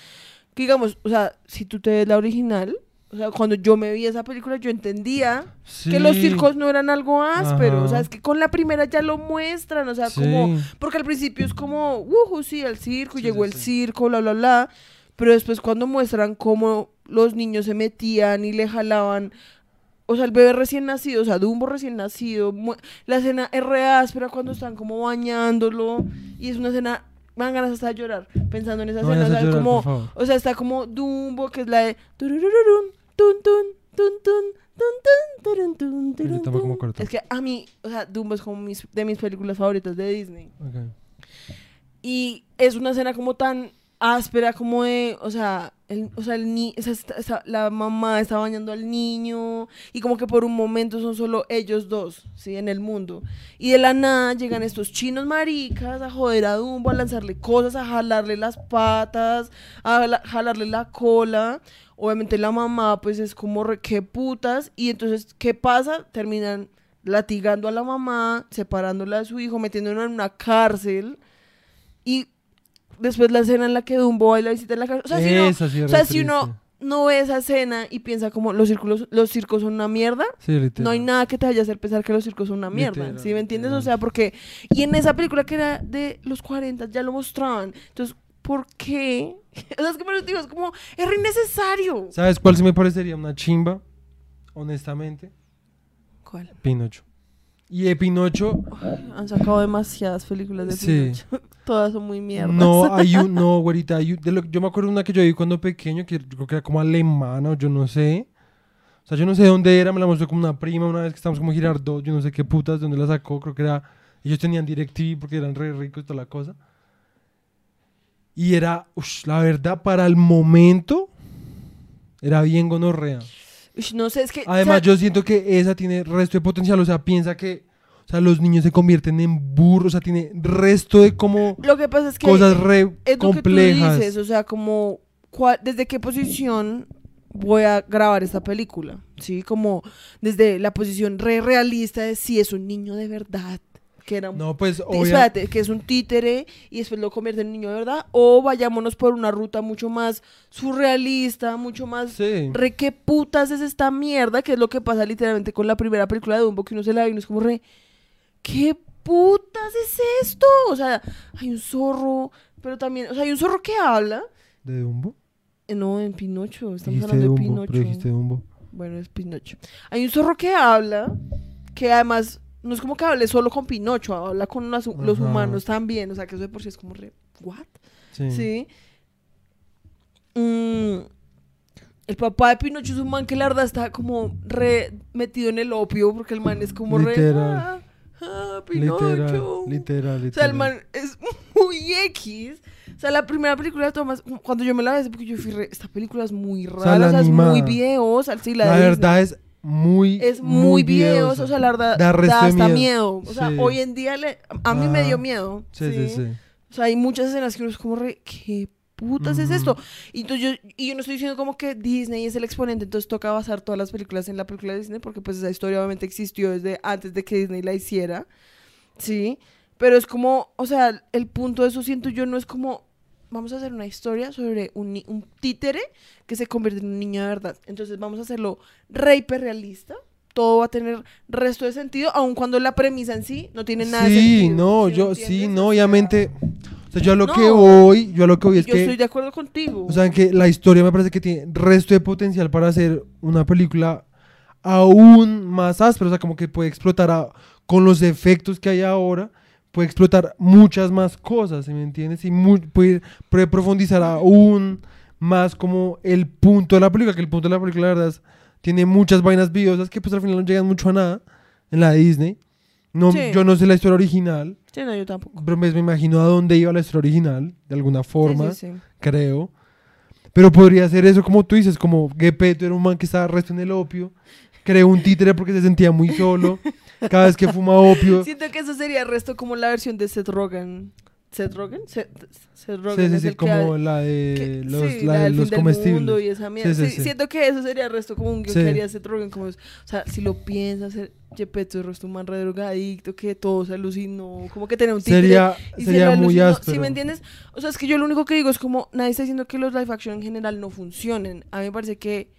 A: Que digamos, o sea, si tú te ves la original, o sea, cuando yo me vi esa película yo entendía que los circos no eran algo áspero, o sea, es que con la primera ya lo muestran, o sea, como, porque al principio es como, uh, sí, el circo,
B: Sí,
A: llegó el circo, bla, bla, bla. Pero después cuando muestran cómo los niños se metían y le jalaban, o sea, el bebé recién nacido, o sea, Dumbo recién nacido, la escena es re áspera cuando están como bañándolo y es una escena, me dan ganas hasta de llorar pensando en esa
B: No
A: escena, o sea,
B: llorar,
A: como, o sea, está como Dumbo, que es la de tun tun, tun tun, tun tun, tun,
B: tampoco me
A: tun.
B: acuerdo.
A: Es que a mí, o sea, Dumbo es como mis, de mis películas favoritas de Disney.
B: Ok.
A: Y es una escena como tan áspera, como de, o sea, el, o sea, el ni la mamá está bañando al niño y como que por un momento son solo ellos dos, ¿sí? En el mundo. Y de la nada llegan estos chinos maricas a joder a Dumbo, a lanzarle cosas, a jalarle las patas, a la- jalarle la cola. Obviamente la mamá pues es como re, qué putas y entonces ¿qué pasa? Terminan latigando a la mamá, separándola de su hijo, metiéndola en una cárcel y después la escena en la que Dumbo va y la visita en la cárcel. O sea, si, no-
B: Esa sí es
A: o sea,
B: re
A: si uno no ve esa escena y piensa como los círculos, los circos son una mierda,
B: Sí,
A: no hay nada que te vaya a hacer pensar que los circos son una mierda,
B: Literal,
A: ¿sí me entiendes? O sea, porque y en esa película que era de los 40 ya lo mostraban. Entonces, ¿por qué? O sea, es que digo, es como es re innecesario.
B: ¿Sabes cuál se me parecería una chimba? Honestamente,
A: ¿Cuál?
B: Pinocho. Y de Pinocho,
A: Han sacado demasiadas películas de
B: Sí.
A: Pinocho. Todas son muy mierdas.
B: no hay un, no, güerita, hay un- de lo- yo me acuerdo una que yo vi cuando pequeño, que yo creo que era como alemana o yo no sé. O sea, yo no sé de dónde era, me la mostró como una prima una vez que estábamos como Girardot, yo no sé qué putas, de dónde la sacó, creo que era, ellos tenían DirecTV porque eran re ricos y toda la cosa. Y era, ush, la verdad, para el momento, era bien gonorrea.
A: Ush, no sé, es que
B: Además,
A: o sea,
B: yo siento que esa tiene resto de potencial. O sea, piensa que o sea, los niños se convierten en burros. O sea, tiene resto de como
A: lo que pasa es que
B: cosas re
A: es lo que tú
B: complejas.
A: dices, o sea, como cuál- desde qué posición voy a grabar esta película, ¿sí? Como desde la posición re realista de si es un niño de verdad, que era un
B: no, pues,
A: Espérate, que es un títere y después lo convierte en un niño de verdad. O vayámonos por una ruta mucho más surrealista, mucho más.
B: Sí.
A: Re, ¿qué putas es esta mierda? Que es lo que pasa literalmente con la primera película de Dumbo, que uno se la ve y uno es como re. ¿Qué putas es esto? O sea, hay un zorro, pero también. O sea, hay un zorro que habla.
B: ¿De Dumbo?
A: Eh, No, en Pinocho, estamos hablando de
B: Dumbo,
A: Pinocho.
B: pero dijiste Dumbo.
A: Bueno, es Pinocho. Hay un zorro que habla, que además no es como que hable solo con Pinocho, habla con las- los humanos también. O sea, que eso de por sí es como re. ¿What?
B: Sí.
A: Sí. Mm, el papá de Pinocho es un man que la verdad está como re metido en el opio, porque el man es como re.
B: Literal.
A: Ah, ah, Pinocho.
B: Literal, literal, literal.
A: O sea, el man es muy X. O sea, la primera película de Thomas, cuando yo me la vi, porque yo fui re, esta película es muy rara,
B: sea, la
A: o sea, es muy
B: animada.
A: videosa, sí, la,
B: La verdad es muy,
A: es muy videosa. o sea, la verdad
B: Da
A: hasta miedo.
B: miedo.
A: O sea,
B: Sí.
A: hoy en día le- a mí me dio miedo.
B: Sí, sí, sí.
A: O sea, hay muchas escenas que uno es como re, ¿qué putas es esto? Y, entonces yo, y yo no estoy diciendo como que Disney es el exponente, entonces toca basar todas las películas en la película de Disney, porque pues esa historia obviamente existió desde antes de que Disney la hiciera, ¿sí? Pero es como, o sea, el punto de eso siento yo no es como, vamos a hacer una historia sobre un, un títere que se convierte en un niño de verdad. Entonces vamos a hacerlo re hiperrealista. Todo va a tener resto de sentido, aun cuando la premisa en sí no tiene nada de
B: Sí,
A: sentido.
B: no,
A: ¿sí me
B: yo, sí, no, obviamente. O sea, yo a lo que
A: No.
B: voy, yo a lo que voy es
A: yo
B: que.
A: estoy de acuerdo contigo.
B: O sea, que la historia me parece que tiene resto de potencial para hacer una película aún más áspera. O sea, como que puede explotar a- con los efectos que hay ahora, puede explotar muchas más cosas, ¿sí ¿me entiendes? Y mu- puede, puede profundizar aún más como el punto de la película, que el punto de la película, la verdad, es- tiene muchas vainas videosas que pues al final no llegan mucho a nada en la Disney. No,
A: Sí.
B: Yo no sé la historia original,
A: Sí, no, yo tampoco.
B: pero me imagino a dónde iba la historia original, de alguna forma,
A: sí.
B: creo. Pero podría ser eso como tú dices, como Gepetto era un man que estaba resto en el opio, creó un títere porque se sentía muy solo, cada vez que fuma opio.
A: Siento que eso sería el resto como la versión de Seth Rogen. ¿Seth Rogen? Seth, Seth Rogen
B: Sí, sí,
A: es
B: sí,
A: el que
B: como
A: ha-
B: la de
A: que-
B: los,
A: sí,
B: la de
A: del
B: los comestibles.
A: y esa mierda.
B: Sí.
A: Siento que eso sería el resto como un
B: guion
A: que haría Seth Rogen. Como, o sea, si lo piensas, Gepetto es resto un man re drogadicto, que todo se alucinó, como que tener un títere.
B: Sería,
A: y se
B: sería
A: lo
B: muy áspero.
A: ¿Sí me entiendes? O sea, es que yo lo único que digo es como, nadie está diciendo que los live action en general no funcionen. A mí me parece que,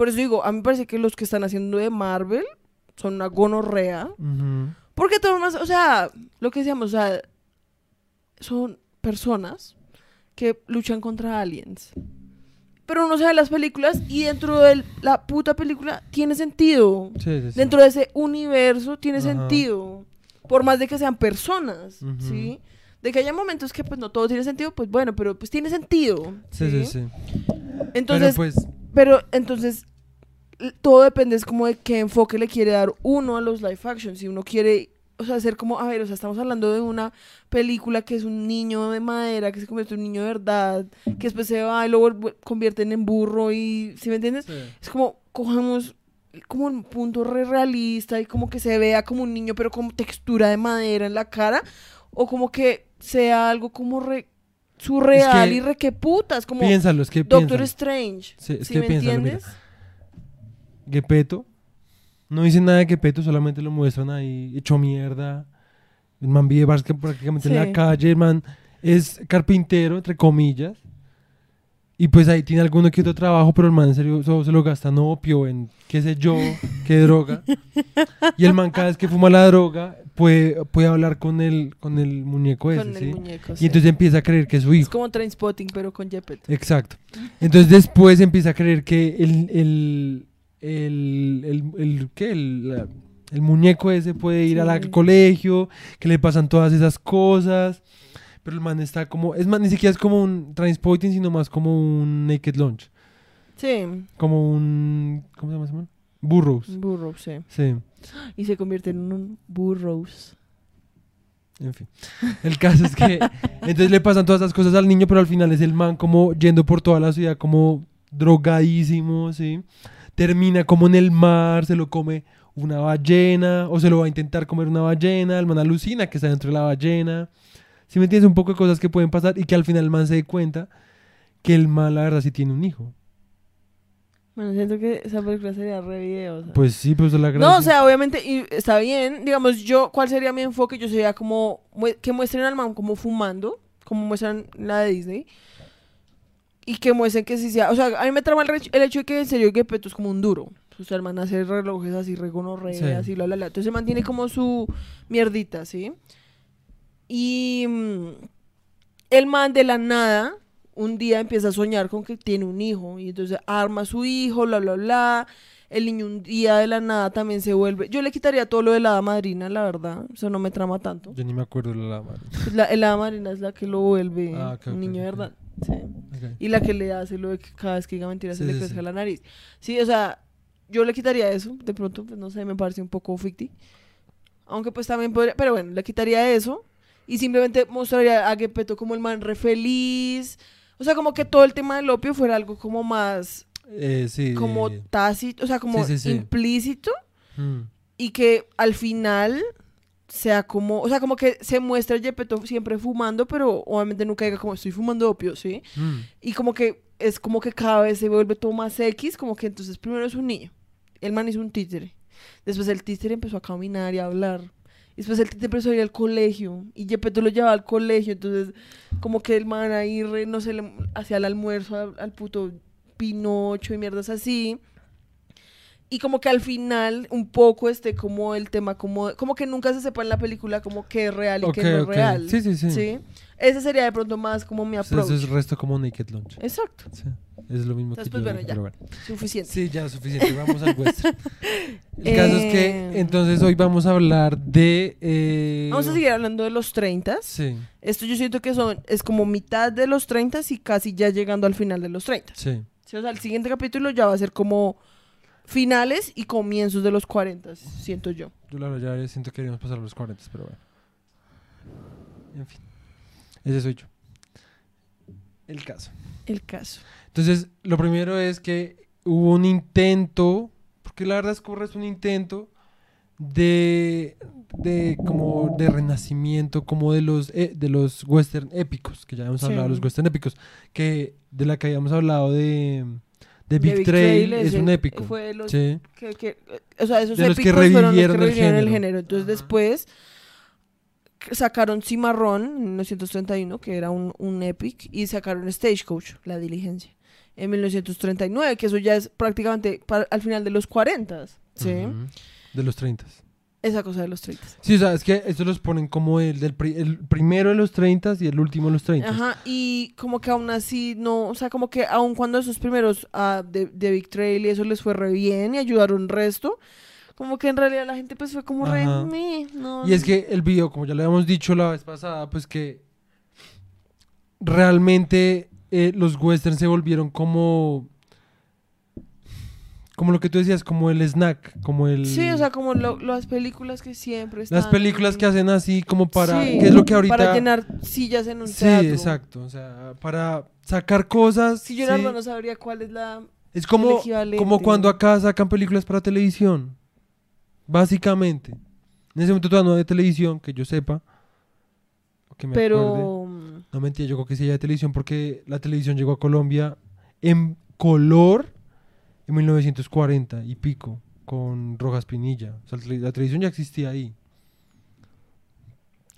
A: por eso digo, a mí me parece que los que están haciendo de Marvel son una gonorrea.
B: Ujú.
A: Porque todo más, o sea, lo que decíamos, o sea, son personas que luchan contra aliens. Pero uno sabe las películas y dentro de la puta película tiene sentido.
B: Sí, sí, sí.
A: Dentro de ese universo tiene
B: Ajá.
A: sentido. Por más de que sean personas,
B: Ujú.
A: ¿sí? De que haya momentos que pues no todo tiene sentido, pues bueno, pero pues tiene sentido.
B: Sí, sí, sí.
A: Entonces,
B: Pero pues,
A: pero entonces todo depende es como de qué enfoque le quiere dar uno a los live action. Si uno quiere, o sea, hacer como, a ver, o sea, estamos hablando de una película que es un niño de madera, que se convierte en un niño de verdad, que después se va y lo vuelve- convierten en burro y, ¿sí me entiendes? Es como, cogemos como un punto re realista y como que se vea como un niño, pero con textura de madera en la cara, o como que sea algo como re surreal
B: que-
A: y re que putas, como
B: piénsalo, es que
A: Doctor
B: piénsalo.
A: Strange.
B: Sí, es
A: ¿Sí
B: que
A: me
B: piénsalo, mira. Gepetto. No dicen nada de Gepetto, solamente lo muestran ahí hecho mierda. El man vive prácticamente en
A: Sí.
B: la calle. El man es carpintero, entre comillas. Y pues ahí tiene alguno que otro trabajo, pero el man en serio solo se lo gasta en opio, en qué sé yo, qué droga. Y el man cada vez que fuma la droga puede, puede hablar con el, con el muñeco ese,
A: Con el
B: ¿sí?
A: muñeco.
B: Y
A: sí.
B: entonces empieza a creer que es su
A: es
B: hijo.
A: como Trainspotting, pero con Gepetto.
B: Exacto. Entonces después empieza a creer que el, el, el, el, el- ¿qué? El, la- el muñeco ese puede ir al colegio, que le pasan todas esas cosas. Pero el man está como, es más, ni siquiera es como un transporting, sino más como un naked lunch.
A: Sí,
B: Como un, ¿cómo se llama ese man? Burros.
A: burro, sí.
B: Sí,
A: Y se convierte en un burros.
B: en fin. El caso es que entonces le pasan todas esas cosas al niño, pero al final es el man como yendo por toda la ciudad como drogadísimo, ¿sí? Termina como en el mar, se lo come una ballena, o se lo va a intentar comer una ballena, el man alucina que está dentro de la ballena. Si me entiendes? Un poco de cosas que pueden pasar y que al final el man se dé cuenta que el man, la verdad, sí tiene un hijo.
A: Bueno, siento que esa película sería re video. o sea.
B: Pues sí, pues es la gracia.
A: No, o sea, obviamente, y está bien. Digamos, yo, ¿cuál sería mi enfoque? Yo sería como que muestren al man como fumando, como muestran la de Disney. Y que muestren que sí sea. O sea, a mí me trama el, hecho de que en serio que Peto es como un duro. O sea, el man hace relojes así, regonorreas
B: Sí.
A: así, bla, bla, bla. Entonces el man tiene como su mierdita, ¿sí? Y mm, el man de la nada, un día empieza a soñar con que tiene un hijo. Y entonces arma a su hijo, bla, bla, bla. El niño un día de la nada también se vuelve. Yo le quitaría todo lo de la hada madrina, la verdad. Eso no me trama tanto.
B: Yo ni me acuerdo de la madre.
A: Pues la, hada madrina es la que lo vuelve
B: Ah,
A: un niño de
B: ok.
A: verdad. Sí.
B: Ok.
A: Y la que le hace lo de que cada vez que diga mentiras se
B: Sí,
A: le
B: sí,
A: crezca
B: sí.
A: la nariz. Sí, o sea, yo le quitaría eso. De pronto, pues no sé, me parece un poco ficti. Aunque pues también podría. Pero bueno, le quitaría eso. Y simplemente mostraría a Gepetto como el man re feliz. O sea, como que todo el tema del opio fuera algo como más.
B: Eh, sí.
A: Como tácito. O sea, como implícito.
B: mm.
A: Y que al final sea como. O sea, como que se muestra Gepetto siempre fumando, pero obviamente nunca diga como estoy fumando opio, ¿sí?
B: Mm.
A: Y como que es como que cada vez se vuelve todo más X, como que entonces primero es un niño. El man hizo un títere. Después el títere empezó a caminar y a hablar. Después el títere empezó a ir al colegio. Y Gepetto lo llevaba al colegio. Entonces, como que el man ahí, re- no sé, le hacía el almuerzo al, al puto Pinocho y mierdas así. Y como que al final un poco este como el tema como como que nunca se sepa en la película como que es real y
B: Ok,
A: que no es real.
B: Sí, sí, sí.
A: Ese sería de pronto más como mi approach.
B: Eso es resto como Naked Lunch.
A: Exacto.
B: Sí. es lo mismo
A: Entonces,
B: que
A: pues,
B: yo
A: bueno, ya. Suficiente.
B: Sí, ya suficiente, vamos al western. El caso es que
A: Eh,
B: entonces hoy vamos a hablar de... eh,
A: Vamos a seguir hablando de los 30.
B: Sí,
A: Esto yo siento que son es como mitad de los 30 y casi ya llegando al final de los 30.
B: sí.
A: Sí, o sea, el siguiente capítulo ya va a ser como finales y comienzos de los 40, siento yo.
B: Yo la verdad ya siento que queríamos pasar los 40, pero bueno. En fin. Ese soy yo. El caso.
A: El caso.
B: Entonces, lo primero es que hubo un intento, porque la verdad es que es un intento de, de como de renacimiento, como de los eh, de los western épicos, que ya
A: Sí.
B: hablado de los western épicos, que de la que habíamos hablado de, de Big,
A: The
B: Trail, es un épico.
A: Fue de los
B: Sí.
A: que, que- o sea, esos
B: De los que
A: épicos fueron los que
B: revivieron el
A: revivieron el
B: género.
A: Entonces
B: Ajá.
A: después sacaron Cimarrón en 1931, que era un, un epic, y sacaron Stagecoach, La Diligencia, en 1939, que eso ya es prácticamente para- al final de los 40, ¿sí?
B: De los 30.
A: Esa cosa de los 30.
B: Sí, o sea, es que estos los ponen como el, del pri- el primero de los 30 y el último de los 30.
A: Ajá, y como que aún así no, o sea, como que aun cuando esos primeros ah, de, de Big Trail y eso les fue re bien y ayudaron resto, como que en realidad la gente pues fue como re. "Meh, no,
B: Y es que el video, como ya lo habíamos dicho la vez pasada, pues que realmente eh, los westerns se volvieron como como lo que tú decías, como el snack, como el
A: Sí, o sea, como lo- las películas que siempre están...
B: las películas que hacen así como para
A: Sí,
B: que es lo que ahorita
A: Para llenar sillas en un
B: Sí,
A: teatro.
B: exacto, o sea, para sacar cosas.
A: Si yo
B: sí.
A: no sabría cuál es la...
B: Es como, como cuando acá sacan películas para televisión. Básicamente. En ese momento todavía no había televisión, que yo sepa. que me.
A: Pero... mm,
B: No mentira, yo creo que sí había televisión porque la televisión llegó a Colombia en color en 1940 y pico, con Rojas Pinilla. O sea, la televisión ya existía ahí.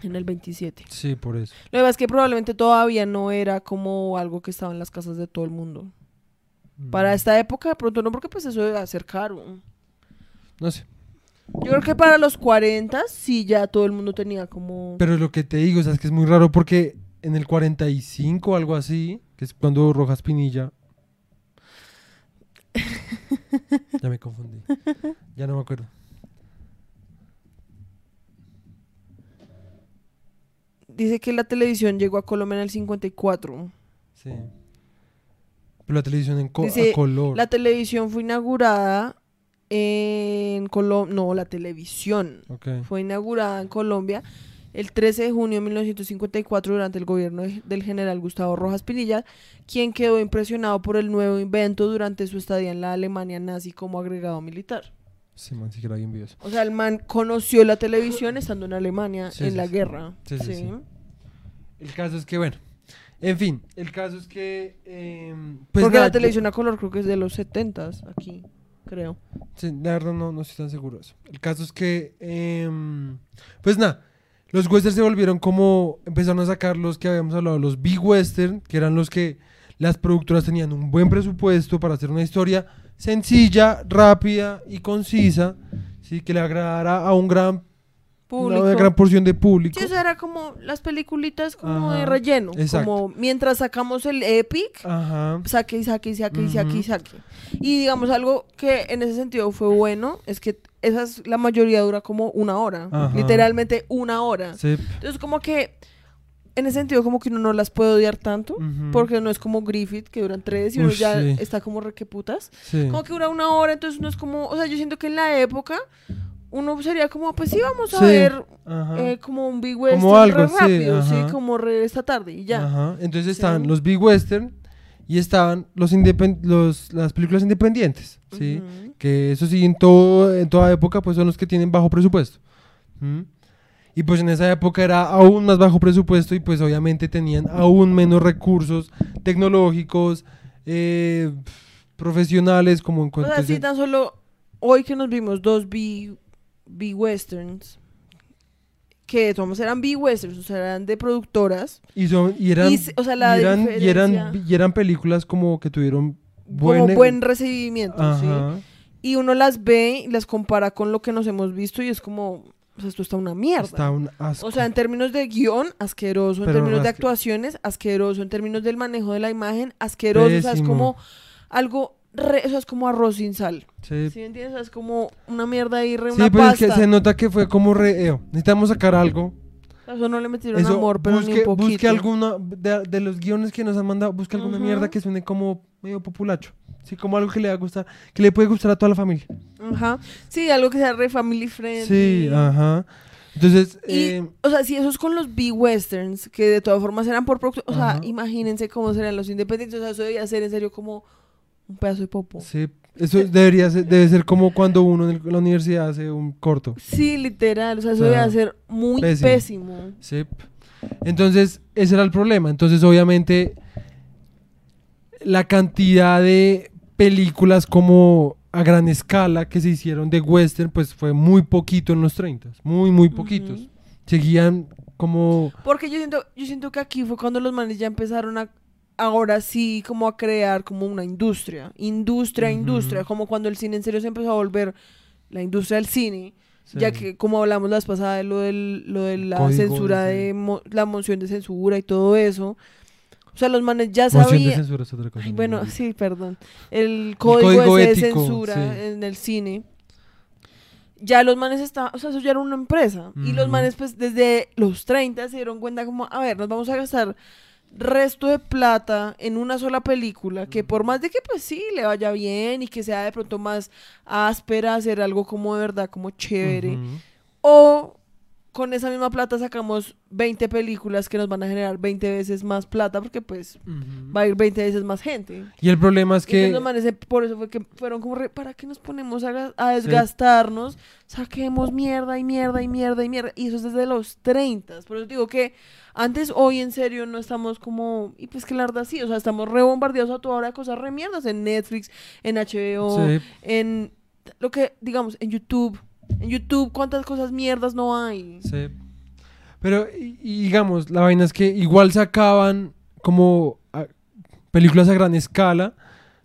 A: En el 27.
B: Sí, por eso.
A: Lo que pasa es que probablemente todavía no era como algo que estaba en las casas de todo el mundo. Para
B: Mm,
A: esta época de pronto no, porque pues eso debe ser caro.
B: No sé.
A: Yo creo que para los 40 sí ya todo el mundo tenía como...
B: Pero lo que te digo, o sea, es que es muy raro porque en el 45 o algo así, que es cuando Rojas Pinilla. ya me confundí. Ya no me acuerdo.
A: Dice que la televisión llegó a Colombia en el 54.
B: Sí. Pero la televisión en co-
A: Dice,
B: a color.
A: La televisión fue inaugurada en Colombia... No, la televisión fue inaugurada en Colombia el 13 de junio de 1954 durante el gobierno de- del general Gustavo Rojas Pinilla, quien quedó impresionado por el nuevo invento durante su estadía en la Alemania nazi como agregado militar.
B: Sí, man, sí que era bien envidioso.
A: O sea, el man conoció la televisión estando en Alemania
B: Sí,
A: en
B: sí,
A: la
B: sí.
A: guerra.
B: El caso es que, bueno. En fin, el caso es que. em, pues
A: Porque
B: nada,
A: la televisión a color creo que es de los 70s aquí, creo.
B: Sí, la verdad no, no estoy tan seguro de eso. El caso es que, em, pues nada, los westerns se volvieron como, empezaron a sacar los que habíamos hablado, los big western, que eran los que las productoras tenían un buen presupuesto para hacer una historia sencilla, rápida y concisa, sí, que le agradara a un gran,
A: Público.
B: una gran porción de público.
A: Sí, eso era como las peliculitas como de relleno.
B: exacto.
A: Como mientras sacamos el epic,
B: Ajá.
A: saque y saque y saque y saque y saque. Y digamos algo que en ese sentido fue bueno es que esas la mayoría dura como una hora,
B: Ajá.
A: literalmente una hora.
B: Sí.
A: Entonces como que en ese sentido como que uno no las puede odiar tanto porque no es como Griffith que duran tres y uno ya
B: sí.
A: está como re que putas.
B: Sí.
A: Como que dura una hora, entonces no es como, o sea, yo siento que en la época uno sería como, pues sí, vamos a
B: Sí.
A: ver eh, como un Big Western
B: Como algo,
A: re rápido, sí, como re esta tarde y ya.
B: Ajá. Entonces estaban los big western y estaban los, los las películas independientes, ¿sí?
A: Ujú.
B: Que eso sí, en, todo, en toda época, pues son los que tienen bajo presupuesto. ¿Mm? Y pues en esa época era aún más bajo presupuesto y pues obviamente tenían aún menos recursos tecnológicos, eh, profesionales, como en
A: O
B: cuanto...
A: sea, sí, tan solo hoy que nos vimos dos B, B westerns, que de todos modos eran B westerns, o sea, eran de productoras,
B: y, son, y eran,
A: y o sea, la
B: y eran, y eran,
A: diferencia-
B: y eran películas como que tuvieron
A: como
B: buen-
A: buen recibimiento, ¿sí? Y uno las ve y las compara con lo que nos hemos visto y es como, o sea, esto está una mierda.
B: Está un asco.
A: O sea, en términos de guion, asqueroso. En
B: Pero
A: términos de actuaciones, asqueroso. En términos del manejo de la imagen, asqueroso. O sea, es como algo, re- o sea, es como arroz sin sal.
B: sí,
A: ¿Sí me entiendes? O sea, es como una mierda ahí, re
B: Sí,
A: una
B: pero es que se nota que fue como re... eh, necesitamos sacar algo.
A: Eso no le metieron
B: Eso,
A: amor, pero
B: busque,
A: ni un poquito.
B: busque alguna de, de los guiones que nos han mandado, busque alguna
A: Ujú.
B: mierda que suene como medio populacho. Sí, como algo que le va a gustar, que le puede gustar a toda la familia.
A: Ajá. Sí, algo que sea re family friendly.
B: Sí, ajá. Entonces,
A: Y,
B: eh,
A: o sea, si eso es con los B-Westerns, que de todas formas eran por producción, o sea,
B: Ajá.
A: imagínense cómo serían los independientes, o sea, eso debía ser en serio como un pedazo de popo.
B: sí, eso debería ser, debe ser como cuando uno en el- la universidad hace un corto.
A: Sí, literal, o sea, eso
B: O sea,
A: debía ser muy
B: pésimo.
A: pésimo.
B: Sí. Entonces, ese era el problema. Entonces, obviamente, la cantidad de películas como a gran escala que se hicieron de western, pues fue muy poquito en los 30. Muy, muy poquitos. Seguían como...
A: Porque yo siento, yo siento que aquí fue cuando los manes ya empezaron a, ahora sí, como a crear como una industria. Industria, industria, como cuando el cine en serio se empezó a volver la industria del cine. Ya que, como hablamos la vez pasada de lo, del, lo de la
B: Código,
A: censura,
B: sí.
A: de mo- la moción de censura y todo eso. O sea, los manes ya sabían.
B: censura es otra cosa.
A: Ay,
B: muy
A: bueno, sí, perdón. El código,
B: código
A: ese
B: ético,
A: de censura
B: sí.
A: en el cine. Ya los manes estaban, o sea, eso ya era una empresa. Y los manes, pues, desde los 30 se dieron cuenta como, a ver, nos vamos a gastar resto de plata en una sola película, que por más de que, pues, sí, le vaya bien y que sea de pronto más áspera, hacer algo como de verdad, como chévere. O con esa misma plata sacamos 20 películas que nos van a generar 20 veces más plata porque pues va a ir 20 veces más gente.
B: Y el problema es
A: entonces
B: que...
A: por eso fue que fueron como, re, ¿para qué nos ponemos a, ga- a desgastarnos? Saquemos mierda y mierda y mierda y mierda. Y eso es desde los 30. Por eso digo que antes, hoy en serio, no estamos como, y pues que la verdad sí, o sea, estamos rebombardeados a toda hora de cosas re mierdas en Netflix, en HBO,
B: Sí.
A: en lo que, digamos, en YouTube. En YouTube, ¿cuántas cosas mierdas no hay?
B: Sí. Pero, y, y digamos, la vaina es que igual sacaban como ah, películas a gran escala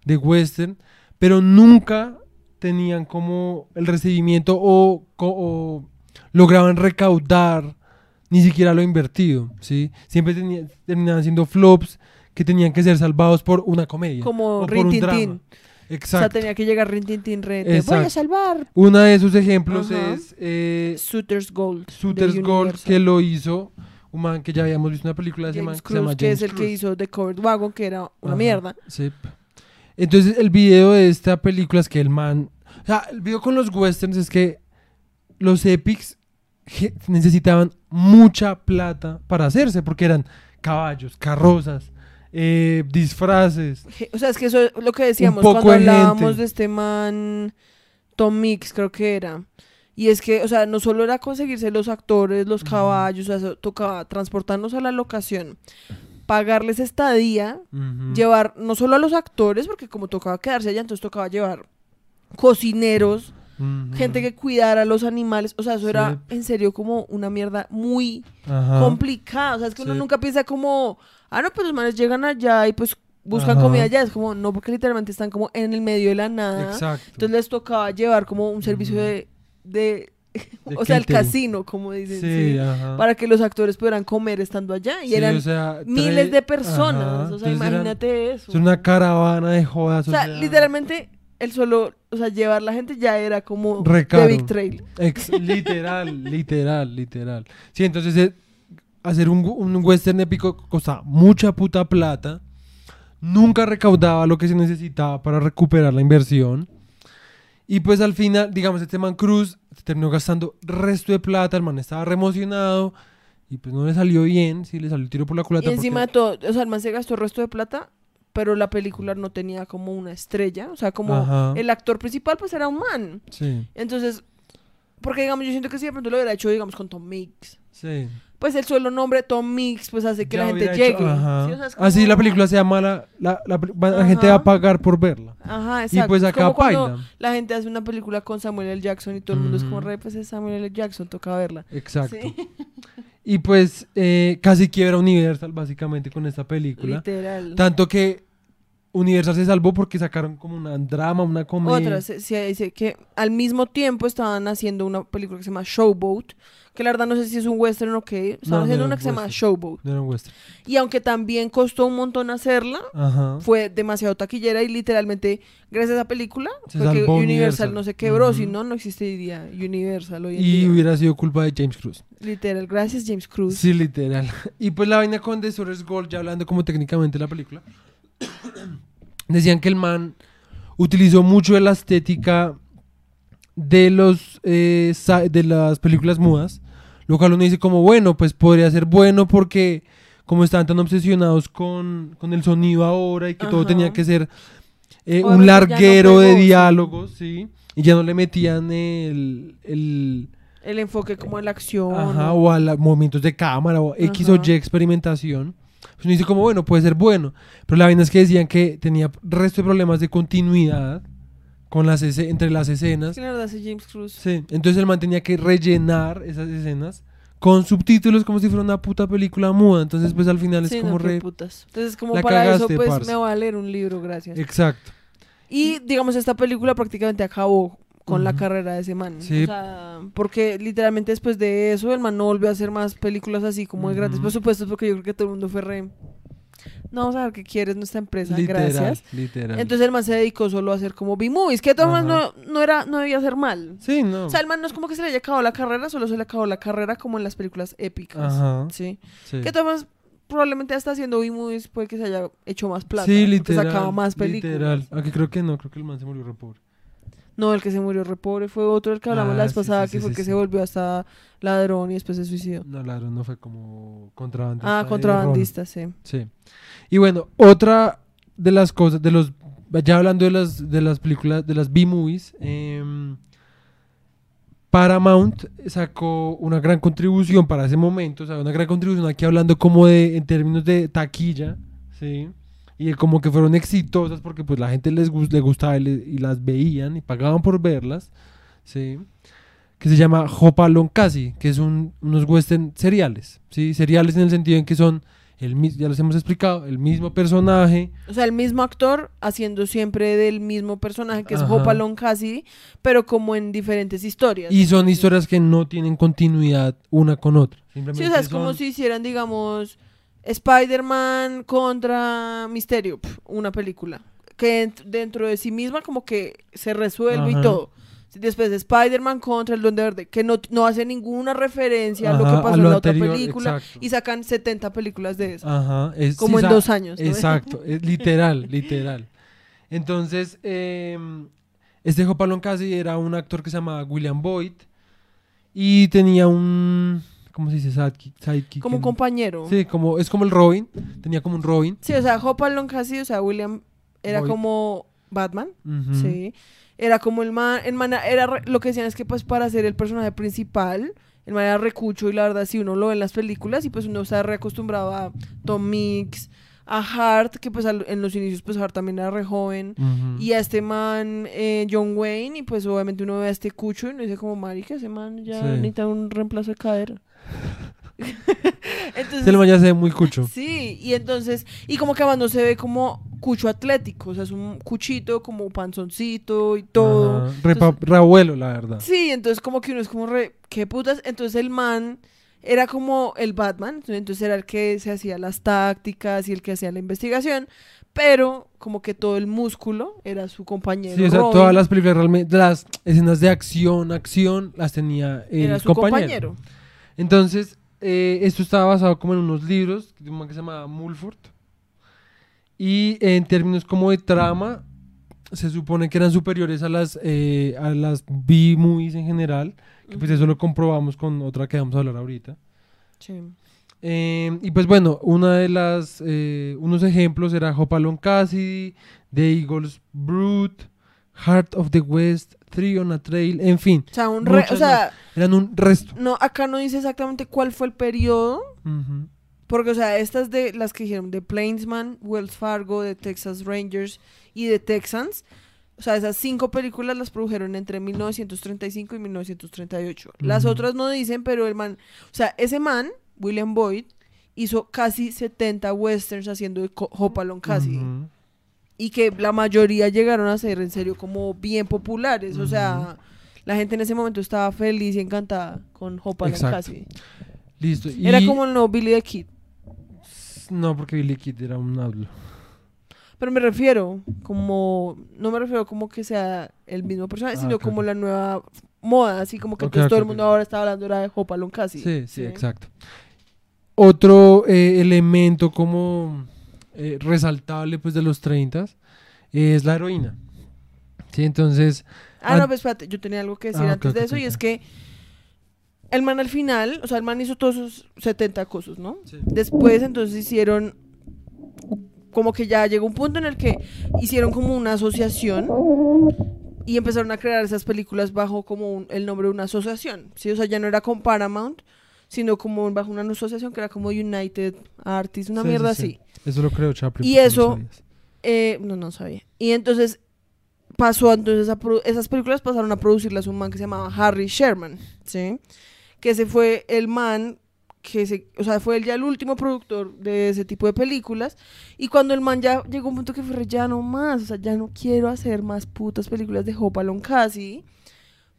B: de western, pero nunca tenían como el recibimiento o, lograban recaudar ni siquiera lo invertido, ¿sí? Siempre tenía- terminaban siendo flops que tenían que ser salvados por una comedia.
A: Como
B: o por un drama.
A: Tin. O sea,
B: Exacto.
A: tenía que llegar Rin Tin Tin Re, te voy a
B: Exacto.
A: salvar.
B: Uno de esos ejemplos
A: Ajá.
B: es eh,
A: Suitors Gold. de
B: Shooters Gold, que lo hizo un man que ya habíamos visto una película de ese man que se llama
A: Cruz, que es el que hizo The Covered Wagon, que era una
B: Ajá,
A: mierda.
B: sí. Entonces, el video de esta película es que el man. O sea, el video con los westerns es que los epics necesitaban mucha plata para hacerse, porque eran caballos, carrozas, eh, disfraces.
A: O sea, es que eso es lo que decíamos cuando hablábamos
B: gente.
A: de este man Tom Mix, creo que era. Y es que, o sea, no solo era conseguirse los actores, los caballos, o sea, tocaba transportarnos a la locación, pagarles estadía, llevar no solo a los actores, porque como tocaba quedarse allá, entonces tocaba llevar cocineros, gente que cuidara a los animales, o sea, eso era en serio como una mierda muy
B: Ajá.
A: complicada, o sea, es que uno nunca piensa como, ah, no, pues los manes llegan allá y pues buscan
B: Ajá.
A: comida allá, es como, no, porque literalmente están como en el medio de la nada,
B: Exacto.
A: entonces les tocaba llevar como un servicio de, de, o sea, el casino, como dicen,
B: Sí,
A: sí, para que los actores pudieran comer estando allá, y
B: Sí,
A: eran
B: o sea,
A: miles de personas,
B: Ajá.
A: o sea,
B: Entonces eran-
A: imagínate eso.
B: Es una caravana de jodas.
A: o sea, literalmente el solo, o sea, llevar la gente ya era como
B: Re
A: de. Big Trail.
B: Ex- literal, literal, literal. Sí, entonces eh, hacer un, un western épico costaba mucha puta plata. Nunca recaudaba lo que se necesitaba para recuperar la inversión. Y pues al final, digamos, este man Cruz terminó gastando resto de plata. El man estaba re emocionado. Y pues no le salió bien. Sí, le salió el tiro por la culata.
A: Y encima de
B: porque-
A: todo, o sea, el man se gastó resto de plata, pero la película no tenía como una estrella, o sea, como
B: Ajá.
A: el actor principal pues era un man.
B: Sí,
A: Entonces, porque digamos, yo siento que si de pronto lo hubiera hecho, digamos, con Tom Mix,
B: sí.
A: Pues el solo nombre Tom Mix pues hace que
B: Ya
A: la gente llegue.
B: ajá.
A: ¿sí? O sea, es
B: Así la película se llama la, la, la- gente va a pagar por verla.
A: Ajá,
B: Y
A: exacto.
B: pues
A: Es
B: acá
A: como cuando
B: baila.
A: la gente hace una película con Samuel L. Jackson y todo el mundo es como, re, pues es Samuel L. Jackson, toca verla.
B: Exacto.
A: Sí,
B: Y pues eh, casi quiebra Universal básicamente con esta película.
A: literal.
B: Tanto que Universal se salvó porque sacaron como una drama, una comedia.
A: Otra, se, se dice que al mismo tiempo estaban haciendo una película que se llama Showboat, que la verdad no sé si es un western o qué, estaban
B: No,
A: haciendo
B: no
A: una que se llama. Showboat.
B: No era un western.
A: Y aunque también costó un montón hacerla,
B: Ajá.
A: fue demasiado taquillera y literalmente gracias a esa película
B: Se
A: fue que
B: salvó
A: Universal,
B: Universal.
A: no se quebró,
B: Ujú.
A: si no, no existiría Universal hoy en
B: Y
A: día.
B: hubiera sido culpa de James Cruz.
A: Literal, gracias James Cruz.
B: Sí, literal. Y pues la vaina con The Source Gold, ya hablando como técnicamente la película, decían que el man utilizó mucho de la estética de los eh, de las películas mudas, lo cual uno dice como bueno, pues podría ser bueno porque como estaban tan obsesionados con, con el sonido ahora y que todo tenía que ser eh, un
A: no
B: larguero de diálogos, sí, y ya no le metían el, el
A: El enfoque como en la acción.
B: Ajá,
A: o-
B: o a los movimientos de cámara o X o. Y experimentación. Pues uno dice como, bueno, puede ser bueno. Pero la vaina es que decían que tenía resto de problemas de continuidad con las entre las
A: Es
B: escenas.
A: que la verdad ese James Cruz.
B: Sí, entonces el man tenía que rellenar esas escenas con subtítulos como si fuera una puta película muda. Entonces, pues al final es
A: Sí,
B: como
A: no,
B: re...
A: putas. Entonces, como
B: la
A: para eso, pues
B: parce.
A: me voy a leer un libro, gracias.
B: Exacto.
A: Y digamos, esta película prácticamente acabó con la carrera de ese man.
B: Sí.
A: O sea, porque literalmente después de eso, el man no volvió a hacer más películas así como de grandes
B: Ujú.
A: presupuestos, porque yo creo que todo el mundo fue re. No, vamos a ver qué quieres nuestra empresa,
B: Literal,
A: gracias.
B: literal.
A: Entonces el man se dedicó solo a hacer como B-movies, que maneras no, no, era, no debía ser mal.
B: sí, no.
A: O sea, el man no es como que se le haya acabado la carrera, solo se le acabó la carrera como en las películas épicas.
B: Ajá.
A: Sí.
B: sí.
A: Que maneras, probablemente hasta haciendo B-movies puede que se haya hecho más plata.
B: Sí,
A: porque
B: literal.
A: sacaba más películas.
B: Literal. Aunque creo que no, creo que el man se murió re pobre.
A: No, el que se murió re pobre fue otro, el que hablamos
B: Ah,
A: la vez
B: sí,
A: pasada,
B: sí,
A: que
B: sí,
A: fue que se volvió hasta ladrón y después se suicidó.
B: No, claro, no fue como contrabandista.
A: Ah, contrabandista, sí.
B: Sí. Y bueno, otra de las cosas, de los, ya hablando de las, de las películas, de las B-movies, em, Paramount sacó una gran contribución para ese momento, o sea, una gran contribución aquí hablando como de, en términos de taquilla, ¿sí? Y como que fueron exitosas porque pues la gente les, gus- le gustaba y, le- y las veían y pagaban por verlas, ¿sí? Que se llama Hopalong Casi, que es un- unos western seriales, ¿sí? Seriales en el sentido en que son, el, ya los hemos explicado, el mismo personaje,
A: O sea, el mismo actor haciendo siempre del mismo personaje, que es
B: Ajá.
A: Hope Along Cassidy, pero como en diferentes historias.
B: y son historias que no tienen continuidad una con otra.
A: Sí,
B: Simplemente
A: o sea, es como
B: son-
A: si hicieran, digamos, Spider-Man contra Misterio, pf, una película. Que ent- dentro de sí misma como que se resuelve
B: Ajá.
A: y todo. Después de Spider-Man contra el Duende Verde, que no, no hace ninguna referencia a lo que pasó en la otra película.
B: exacto.
A: Y sacan 70 películas de eso.
B: Ajá, es,
A: como en dos años. ¿no?
B: Exacto, es literal, literal. Entonces, eh, este Hopalong Cassidy era un actor que se llamaba William Boyd y tenía un, ¿cómo se dice? Sidekick. sidekick
A: Como
B: en-
A: compañero.
B: Sí, como, es como el Robin, tenía como un Robin.
A: Sí, o sea, Hope Along Cassidy, o sea, William era como Batman. Sí. Era como el man, el man era re- lo que decían es que pues para ser el personaje principal, el man era recucho y la verdad si uno lo ve en las películas y pues uno está reacostumbrado a Tom Mix, a Hart, que pues al- en los inicios pues Hart también era re joven, y a este man eh, John Wayne y pues obviamente uno ve a este cucho y uno dice como marica, ese man ya
B: Sí.
A: necesita un reemplazo de cadera. Entonces,
B: Este man ya se ve muy cucho.
A: Sí, y entonces, y como que además no se ve como cucho atlético, o sea, es un cuchito como panzoncito y todo.
B: Ajá, re, la verdad.
A: Sí, entonces como que uno es como re, qué putas, entonces el man era como el Batman, entonces era el que se hacía las tácticas y el que hacía la investigación, pero como que todo el músculo era su compañero.
B: Sí, o sea,
A: Robin,
B: todas las películas realmente, las escenas de acción, acción, las tenía el
A: era su
B: compañero.
A: compañero.
B: Entonces, eh, esto estaba basado como en unos libros de un man que se llamaba Mulford. Y en términos como de trama, se supone que eran superiores a las, eh, a las B-movies en general. Que pues eso lo comprobamos con otra que vamos a hablar ahorita.
A: Sí.
B: Eh, y pues bueno, una de las, eh, unos ejemplos era Hopalong Cassidy, The Eagles Brute, Heart of the West, Three on a Trail, en fin,
A: O sea, un re- o
B: Muchas
A: sea,
B: eran un resto.
A: no, acá no dice exactamente cuál fue el periodo. Porque, o sea, estas de las que dijeron de Plainsman, Wells Fargo, de Texas Rangers y de Texans, o sea, esas cinco películas las produjeron entre 1935 y 1938. Las otras no dicen, pero el man, o sea, ese man, William Boyd, hizo casi 70 westerns haciendo de Co- Hope Along Cassidy.
B: Ujú.
A: y que la mayoría llegaron a ser en serio como bien populares. O sea, la gente en ese momento estaba feliz y encantada con Hope Along
B: Exacto.
A: Cassidy.
B: Listo. Y...
A: Era como el nuevo Billy the Kid.
B: No, porque Billy Kid era un hablo.
A: Pero me refiero como, no me refiero como que sea el mismo personaje,
B: Ah,
A: sino como la nueva moda, así como que entonces todo el mundo ahora está hablando era de Hope Along Cassidy.
B: Sí, sí, exacto. Otro eh, elemento como eh, resaltable pues de los 30 es la heroína. Sí, entonces,
A: Ah,
B: An-
A: no, pues espérate, yo tenía algo que decir
B: Ah,
A: antes de eso y es que el man al final, o sea, el man hizo todos sus 70 cosas, ¿no?
B: Sí.
A: Después entonces hicieron como que ya llegó un punto en el que hicieron como una asociación y empezaron a crear esas películas bajo como un- el nombre de una asociación, ¿sí? O sea, ya no era con Paramount, sino como bajo una asociación que era como United Artists, una
B: Sí,
A: mierda
B: sí.
A: así.
B: eso lo creo Chaplin.
A: Y
B: no
A: eso-. Eh, no, no sabía. Y entonces pasó, entonces a esas películas pasaron a producirlas un man que se llamaba Harry Sherman, ¿sí? Que ese fue el man que se, o sea, fue él ya el último productor de ese tipo de películas. Y cuando el man ya llegó a un punto que fue ya no más, o sea, ya no quiero hacer más putas películas de Hope Along Cassidy,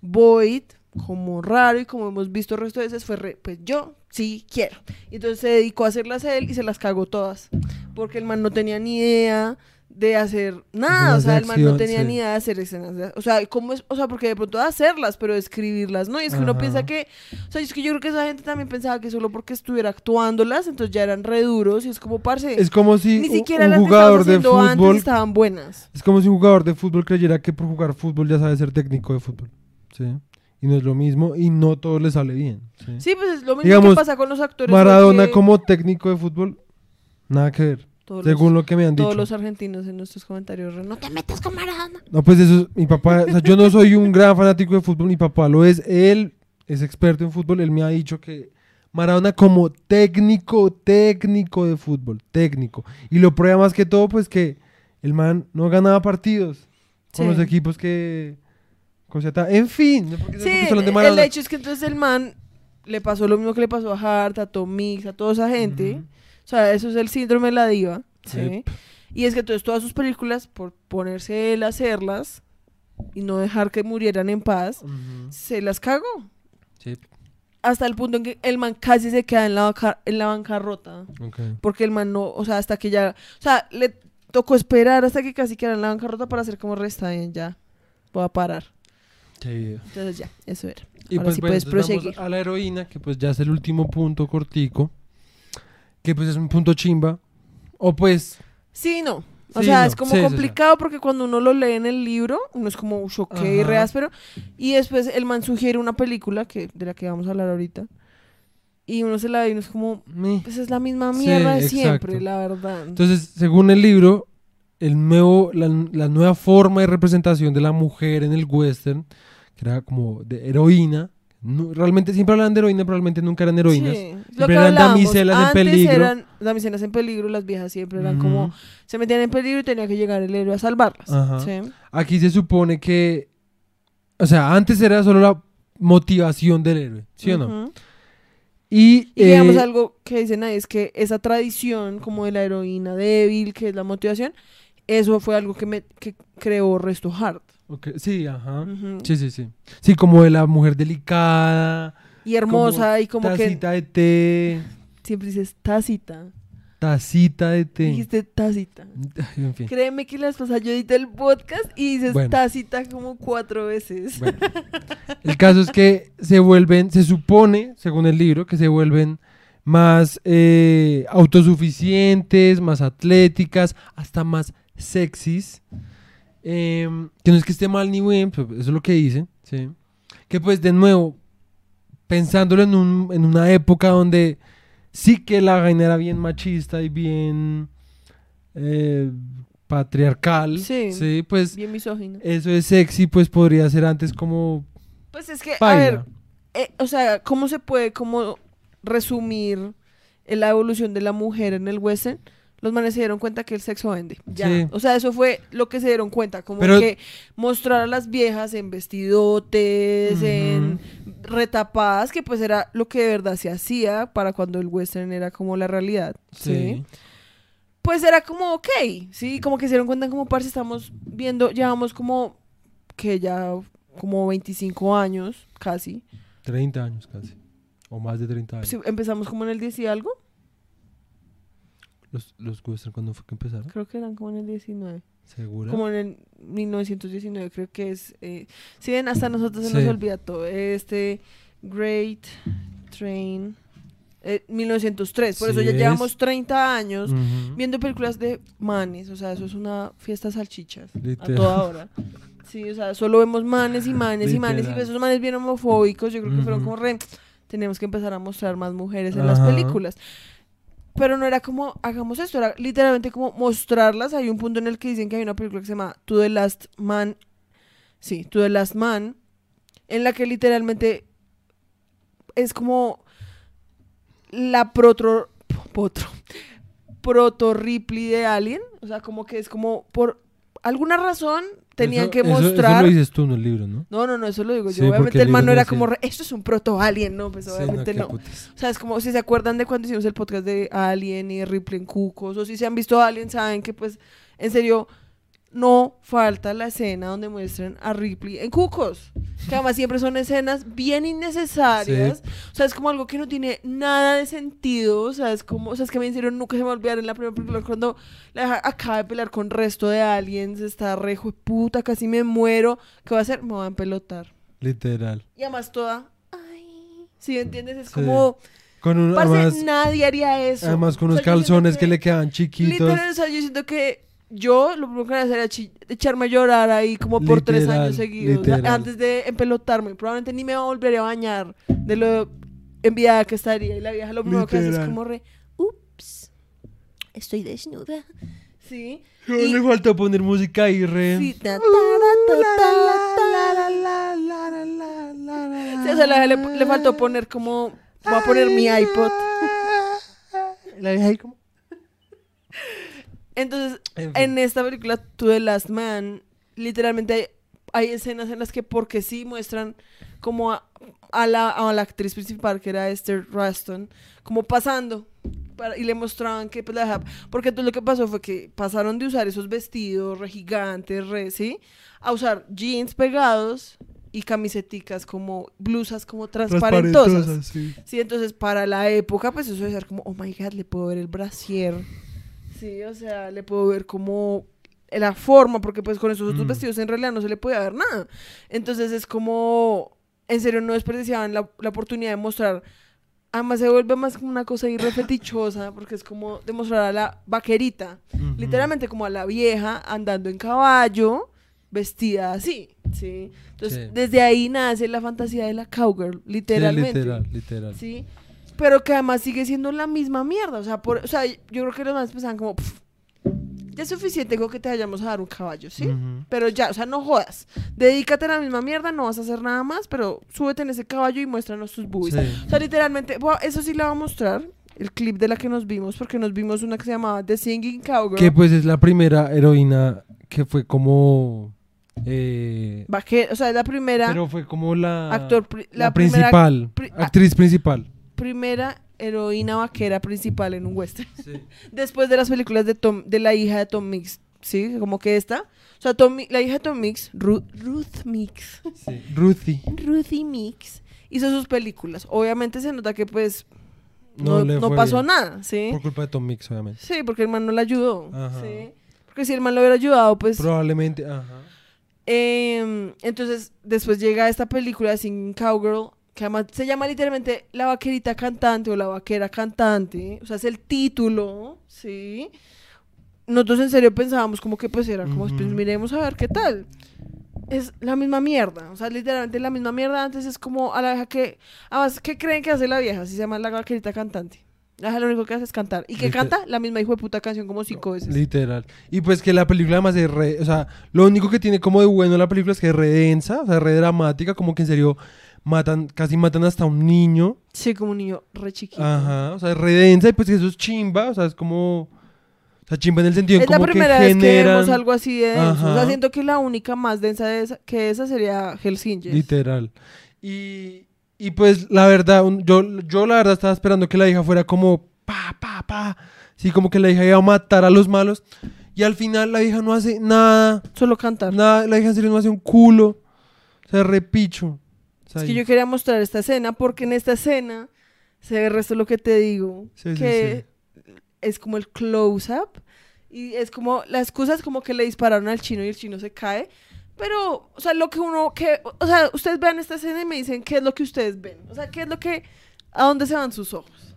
A: Boyd, como raro y como hemos visto el resto de veces, fue re, pues yo sí quiero. Y entonces se dedicó a hacerlas él y se las cagó todas. Porque el man no tenía ni idea de hacer nada, o sea, el man no tenía
B: sí.
A: ni idea de hacer escenas, de- o sea, cómo es, o sea, porque de pronto de hacerlas, pero escribirlas, ¿no? Y es que uno piensa que, o sea, es que yo creo que esa gente también pensaba que solo porque estuviera actuándolas, entonces ya eran re duros y es como, parce,
B: Es como si
A: ni siquiera
B: un
A: las
B: jugador de
A: haciendo antes
B: fútbol
A: estaban buenas.
B: Es como si un jugador de fútbol creyera que por jugar fútbol ya sabe ser técnico de fútbol. ¿sí? Y no es lo mismo y no todo le sale bien. ¿sí?
A: Sí, pues es lo mismo
B: Digamos,
A: que pasa con los actores.
B: Maradona
A: porque
B: como técnico de fútbol, nada que ver.
A: Todos
B: según
A: los,
B: lo que me han
A: todos
B: dicho.
A: los argentinos en nuestros comentarios, no te metas con Maradona.
B: No, pues eso, es- mi papá, o sea, yo no soy un gran fanático de fútbol, mi papá lo es, él es experto en fútbol, él me ha dicho que Maradona como técnico, técnico de fútbol, técnico. Y lo prueba más que todo, pues que el man no ganaba partidos con
A: Sí.
B: los equipos que... Coseta. En fin, no porque,
A: Sí,
B: de
A: el hecho es que entonces el man le pasó lo mismo que le pasó a Hart, a Tom Mix, a toda esa gente.
B: Ujú.
A: O sea, eso es el síndrome de la diva. ¿sí?
B: Yep.
A: Y es que entonces todas sus películas, por ponerse él a hacerlas y no dejar que murieran en paz, se las cagó.
B: Sí,
A: Hasta el punto en que el man casi se queda en la, banca- en la bancarrota.
B: ok.
A: Porque el man no, o sea, hasta que ya, o sea, le tocó esperar hasta que casi quedara en la bancarrota para hacer como resta bien, ya. Voy a parar.
B: Video.
A: Entonces ya, eso era.
B: Y
A: Ahora
B: pues
A: sí
B: bueno,
A: puedes
B: vamos
A: proseguir.
B: a la heroína, que pues ya es el último punto cortico, que pues es un punto chimba. O pues,
A: Sí, no. O
B: Sí,
A: sea,
B: no.
A: es como
B: Sí, sí, sí.
A: complicado porque cuando uno lo lee en el libro, uno es como choque y re áspero. Y después el man sugiere una película que, de la que vamos a hablar ahorita. Y uno se la ve y uno es como, pues es la misma mierda de
B: exacto.
A: siempre, la verdad.
B: entonces, según el libro, el nuevo, la, la nueva forma de representación de la mujer en el western, que era como de heroína, no- realmente siempre hablan de heroína, pero realmente nunca eran heroínas.
A: Sí, lo
B: Siempre
A: que
B: eran damiselas en peligro.
A: eran damiselas en peligro, las viejas siempre eran como, se metían en peligro y tenía que llegar el héroe a salvarlas.
B: Aquí se supone que, o sea, antes era solo la motivación del héroe, ¿sí o no? Y
A: digamos
B: eh,
A: algo que dicen ahí es que esa tradición como de la heroína débil, que es la motivación, eso fue algo que, me, que creó Resto Hart.
B: Sí, ajá. Sí, sí, sí. Sí, como de la mujer delicada,
A: Y hermosa y como que
B: tacita de té,
A: siempre dices tácita.
B: tacita de té.
A: Dijiste tácita.
B: En fin.
A: Créeme que las pasadas yo edité el podcast y dices
B: Bueno.
A: tácita como cuatro veces.
B: Bueno, el caso es que se vuelven, se supone, según el libro, que se vuelven más eh, autosuficientes, más atléticas, hasta más sexys. Em, que no es que esté mal ni bien, eso es lo que dicen. ¿sí? Que pues de nuevo, pensándolo en, un- en una época donde sí que la vaina era bien machista y bien eh, patriarcal,
A: Sí.
B: sí, pues
A: Bien misógino.
B: eso es sexy, pues podría ser antes como
A: Pues es que, a ver, eh, o sea, ¿cómo se puede como resumir la evolución de la mujer en el western? Los manes se dieron cuenta que el sexo vende. Ya.
B: Sí.
A: O sea, eso fue lo que se dieron cuenta. Como
B: Pero-
A: que mostrar a las viejas en vestidotes, en retapadas, que pues era lo que de verdad se hacía para cuando el western era como la realidad. ¿sí?
B: Sí.
A: Pues era como, ok, sí, como que se dieron cuenta como parce, estamos viendo, llevamos como, que ya, como 25 años, casi.
B: 30 años casi. O más de 30 años.
A: Sí, empezamos como en el 10 y algo,
B: Los, los western, ¿cuándo fue que empezaron?
A: creo que eran como en el 19.
B: ¿Segura?
A: Como en el 1919, creo que es. Eh, si ven, hasta a nosotros se
B: Sí.
A: nos olvida todo. Este Great Train. eh, 1903. Por eso
B: Sí
A: ya
B: es.
A: llevamos 30 años
B: Ujú.
A: viendo películas de manes. O sea, eso es una fiesta salchichas.
B: Literal.
A: A toda hora. Sí, o sea, solo vemos manes y manes y manes. Y
B: Literal.
A: esos manes bien homofóbicos. Yo creo que fueron
B: Ujú.
A: como re. Tenemos que empezar a mostrar más mujeres en las
B: Ajá.
A: películas. Pero no era como, hagamos esto, era literalmente como mostrarlas. Hay un punto en el que dicen que hay una película que se llama To the Last Man. Sí, To the Last Man. En la que literalmente es como la proto. Potro. Proto Ripley de Alien. O sea, como que es como por alguna razón tenían
B: Eso-
A: que mostrar.
B: Eso lo dices tú en el libro, ¿no?
A: No, no, no, eso lo digo yo.
B: Sí,
A: obviamente
B: el
A: el man no era
B: no
A: como, re- esto es un proto-alien, no, pues obviamente no.
B: putas.
A: O sea, es como si se acuerdan de cuando hicimos el podcast de Alien y Ripley en Cucos, o si se han visto Alien, saben que pues, en serio, no falta la escena donde muestran a Ripley en Cucos. Que además siempre son escenas bien innecesarias. O sea, es como algo que no tiene nada de sentido. O sea, es como, o sea, es que en serio nunca se me va a olvidar en la primera película cuando la acaba de pelear con resto de aliens, está re hijo de puta, casi me muero. ¿Qué va a hacer? Me va a empelotar.
B: Literal.
A: Y además toda, ay, ¿sí entiendes? Es
B: Sí.
A: como,
B: Con un,
A: parce,
B: además,
A: nadie haría eso.
B: además con
A: O
B: unos
A: sea,
B: calzones que, le quedan chiquitos.
A: Literal, o sea, yo siento que yo lo primero que voy a hacer era chi- echarme a llorar ahí como por tres
B: Literal,
A: años seguidos. o sea,
B: literal.
A: antes de empelotarme. Probablemente ni me volvería a bañar de lo enviada que estaría. Y la vieja lo primero que hace es
B: Literal.
A: como re, ups, estoy desnuda. Sí. Y-
B: le falta poner música y re.
A: Sí, o sea, la le, le faltó poner como, voy a poner mi iPod.
B: La vieja ahí como.
A: Entonces,
B: En fin.
A: en esta película, To The Last Man, literalmente hay, hay escenas en las que porque sí muestran como a, a la, a la actriz principal, que era Esther Raston, como pasando. para- y le mostraban que pues la dejaba- Porque entonces lo que pasó fue que pasaron de usar esos vestidos re gigantes, re, ¿sí? A usar jeans pegados y camiseticas como blusas como transparentosas.
B: sí.
A: Sí, entonces para la época, pues eso de ser como, oh my god, le puedo ver el brasier. Sí, o sea, le puedo ver como la forma, porque pues con esos otros
B: Mm.
A: vestidos en realidad no se le puede ver nada. Entonces es como, en serio, no desperdiciaban la, la oportunidad de mostrar. Además se vuelve más como una cosa ahí re fetichosa, porque es como demostrar a la vaquerita,
B: Ujú.
A: literalmente como a la vieja andando en caballo, vestida así, ¿sí? Entonces,
B: Sí.
A: desde ahí nace la fantasía de la cowgirl,
B: Sí,
A: literalmente.
B: literal, literal.
A: Sí, pero que además sigue siendo la misma mierda. O sea, por, o sea yo creo que los demás pensaban como, "Pff, ya es suficiente con que te vayamos a dar un caballo, ¿sí? Pero ya, o sea, no jodas. Dedícate a la misma mierda, no vas a hacer nada más, pero súbete en ese caballo y muéstranos tus boobies.
B: Sí.
A: O sea, literalmente, bueno, eso sí la voy a mostrar, el clip de la que nos vimos, porque nos vimos una que se llamaba The Singing Cowgirl.
B: Que pues es la primera heroína que fue como. eh,
A: Vaque- o sea, es la primera
B: pero fue como la.
A: actor,
B: la,
A: la, primera,
B: principal.
A: pri-
B: actriz principal.
A: Primera heroína vaquera principal en un western. Después de las películas de Tom, de la hija de Tom Mix, ¿sí? Como que esta. O sea, Tom, la hija de Tom Mix, Ru- Ruth Mix,
B: Sí. Ruthie.
A: Ruthie Mix, hizo sus películas. Obviamente se nota que pues
B: No
A: pasó
B: bien.
A: nada, ¿sí?
B: Por culpa de Tom Mix, obviamente.
A: Sí, porque el man no la ayudó,
B: Ajá.
A: ¿sí? Porque si el man lo hubiera ayudado, pues...
B: Probablemente, ajá.
A: Em, entonces, después llega esta película de Singing Cowgirl, que además se llama literalmente La Vaquerita Cantante o La Vaquera Cantante. O sea, es el título, ¿sí? Nosotros en serio pensábamos como que pues era como,
B: Ujú.
A: pues miremos a ver qué tal. Es la misma mierda, o sea, literalmente la misma mierda. Antes es como a la vieja que... Además, ¿qué creen que hace la vieja? Si se llama La Vaquerita Cantante. La vieja lo único que hace es cantar. ¿Y que
B: Literal.
A: canta? La misma hijo de puta canción como cinco veces.
B: Literal. Y pues que la película además es re, o sea, lo único que tiene como de bueno la película es que es re densa, o sea, re dramática, como que en serio matan, casi matan hasta un niño.
A: Sí, como un niño re chiquito.
B: Ajá, o sea, es re densa y pues que eso es chimba, o sea, es como, o sea, chimba en el sentido
A: Es la
B: como
A: primera
B: que
A: vez que
B: generan,
A: vemos algo así de denso. O sea,
B: Ajá.
A: siento que la única más densa de esa, que esa sería Angels.
B: literal. Y, y pues la verdad, un- yo, yo la verdad estaba esperando que la hija fuera como pa, pa, pa, Sí, como que la hija iba a matar a los malos. Y al final la hija no hace nada.
A: Solo cantar.
B: Nada, la hija en serio no hace un culo. O sea, repicho. O sea,
A: Es que yo quería mostrar esta escena porque en esta escena se ve el resto de lo que te digo.
B: Sí, sí,
A: que es como el close-up. Y es como, la excusa es como que le dispararon al chino y el chino se cae. Pero, o sea, lo que uno, que, o sea, ustedes vean esta escena y me dicen qué es lo que ustedes ven. O sea, qué es lo que, a dónde se van sus ojos.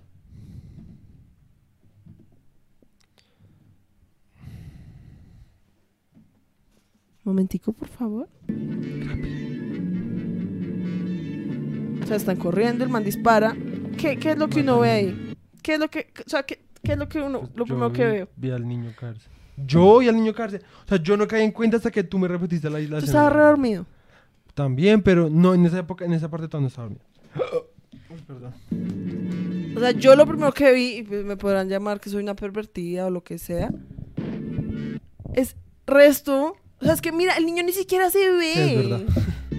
A: Momentico, por favor. O sea, están corriendo, el man dispara. ¿Qué, qué es lo que uno ve ahí? ¿Qué es lo que, o sea, qué, qué es lo que uno,
B: Pues
A: lo
B: yo
A: primero que veo?
B: Vi al niño cárcel. Yo y al niño cárcel. O sea, yo no caí en cuenta hasta que tú me repetiste la, la
A: Tú estabas re dormido.
B: También, pero no, en esa época, en esa parte todavía no estaba dormido. Uy, perdón.
A: O sea, yo lo primero que vi, y pues me podrán llamar que soy una pervertida o lo que sea, es resto. O sea, es que mira, el niño ni siquiera se ve.
B: Sí, es verdad.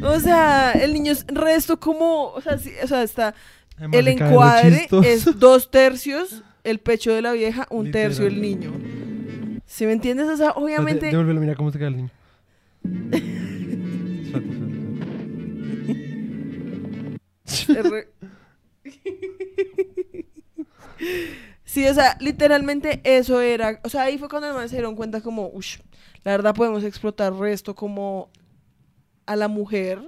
A: O sea, el niño es resto como. O sea, sí, o sea está.
B: Además
A: El encuadre es dos tercios el pecho de la vieja, un tercio el niño. ¿Sí me entiendes? O sea, obviamente.
B: Devuélvelo, mira cómo se cae el niño.
A: Sí, o sea, literalmente eso era. O sea, ahí fue cuando además se dieron cuenta, como, uff, la verdad podemos explotar resto como a la mujer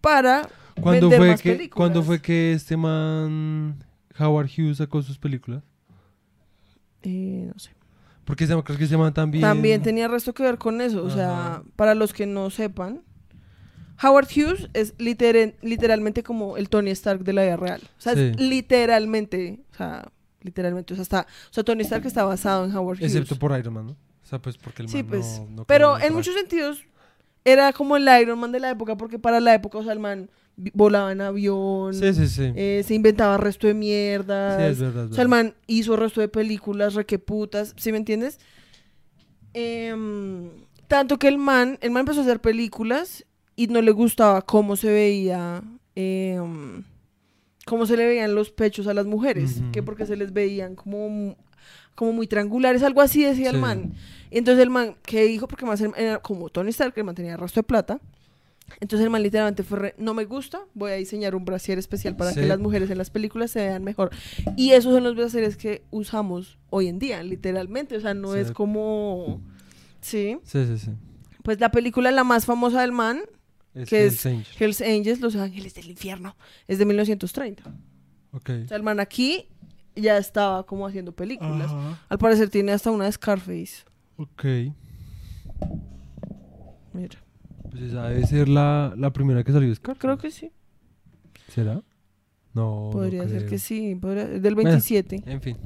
A: para
B: ¿Cuándo
A: vender
B: fue,
A: más
B: que,
A: películas.
B: ¿Cuándo fue que este man Howard Hughes sacó sus películas?
A: Eh, no sé.
B: Porque se, creo que se man también.
A: También tenía resto que ver con eso. O sea,
B: Ajá.
A: para los que no sepan, Howard Hughes es literen- literalmente como el Tony Stark de la vida real. O sea, es literalmente, o sea, literalmente, o sea, está, o sea, Tony Stark está basado en Howard Hughes.
B: Excepto por Iron Man, ¿no? O sea, pues porque el man
A: Sí, pues.
B: no, no
A: pero en muchos sentidos era como el Iron Man de la época, porque para la época, o sea, el man volaba en avión,
B: Sí, sí, sí.
A: eh, se inventaba resto de
B: sí,
A: mierdas.
B: es verdad.
A: O sea, el man hizo resto de películas requeputas, ¿sí me entiendes? Em, tanto que el man, el man empezó a hacer películas y no le gustaba cómo se veía, em, cómo se le veían los pechos a las mujeres,
B: Ujú.
A: que porque se les veían como, como muy triangulares, algo así decía el
B: Sí.
A: man. Y entonces el man, ¿qué dijo? Porque más el- era como Tony Stark, el man tenía resto de plata. Entonces el man literalmente fue, re, no me gusta, voy a diseñar un brasier especial para que las mujeres en las películas se vean mejor. Y esos son los brasieres que usamos hoy en día, literalmente. O sea, no
B: Sí.
A: es como... Sí.
B: Sí, sí, sí.
A: Pues la película la más famosa del man,
B: Es
A: Que
B: Hell's
A: es-
B: Angel.
A: Hells Angels, Los Ángeles del Infierno, es de 1930.
B: Ok.
A: O sea, el man aquí ya estaba como haciendo películas.
B: Ajá.
A: Al parecer tiene hasta una de Scarface.
B: Ok.
A: Mira,
B: Pues esa debe ser la, la primera que salió Scar.
A: creo que sí.
B: ¿Será? No. no
A: podría ser
B: creo.
A: que sí. podría- del
B: Bueno.
A: 27.
B: En fin.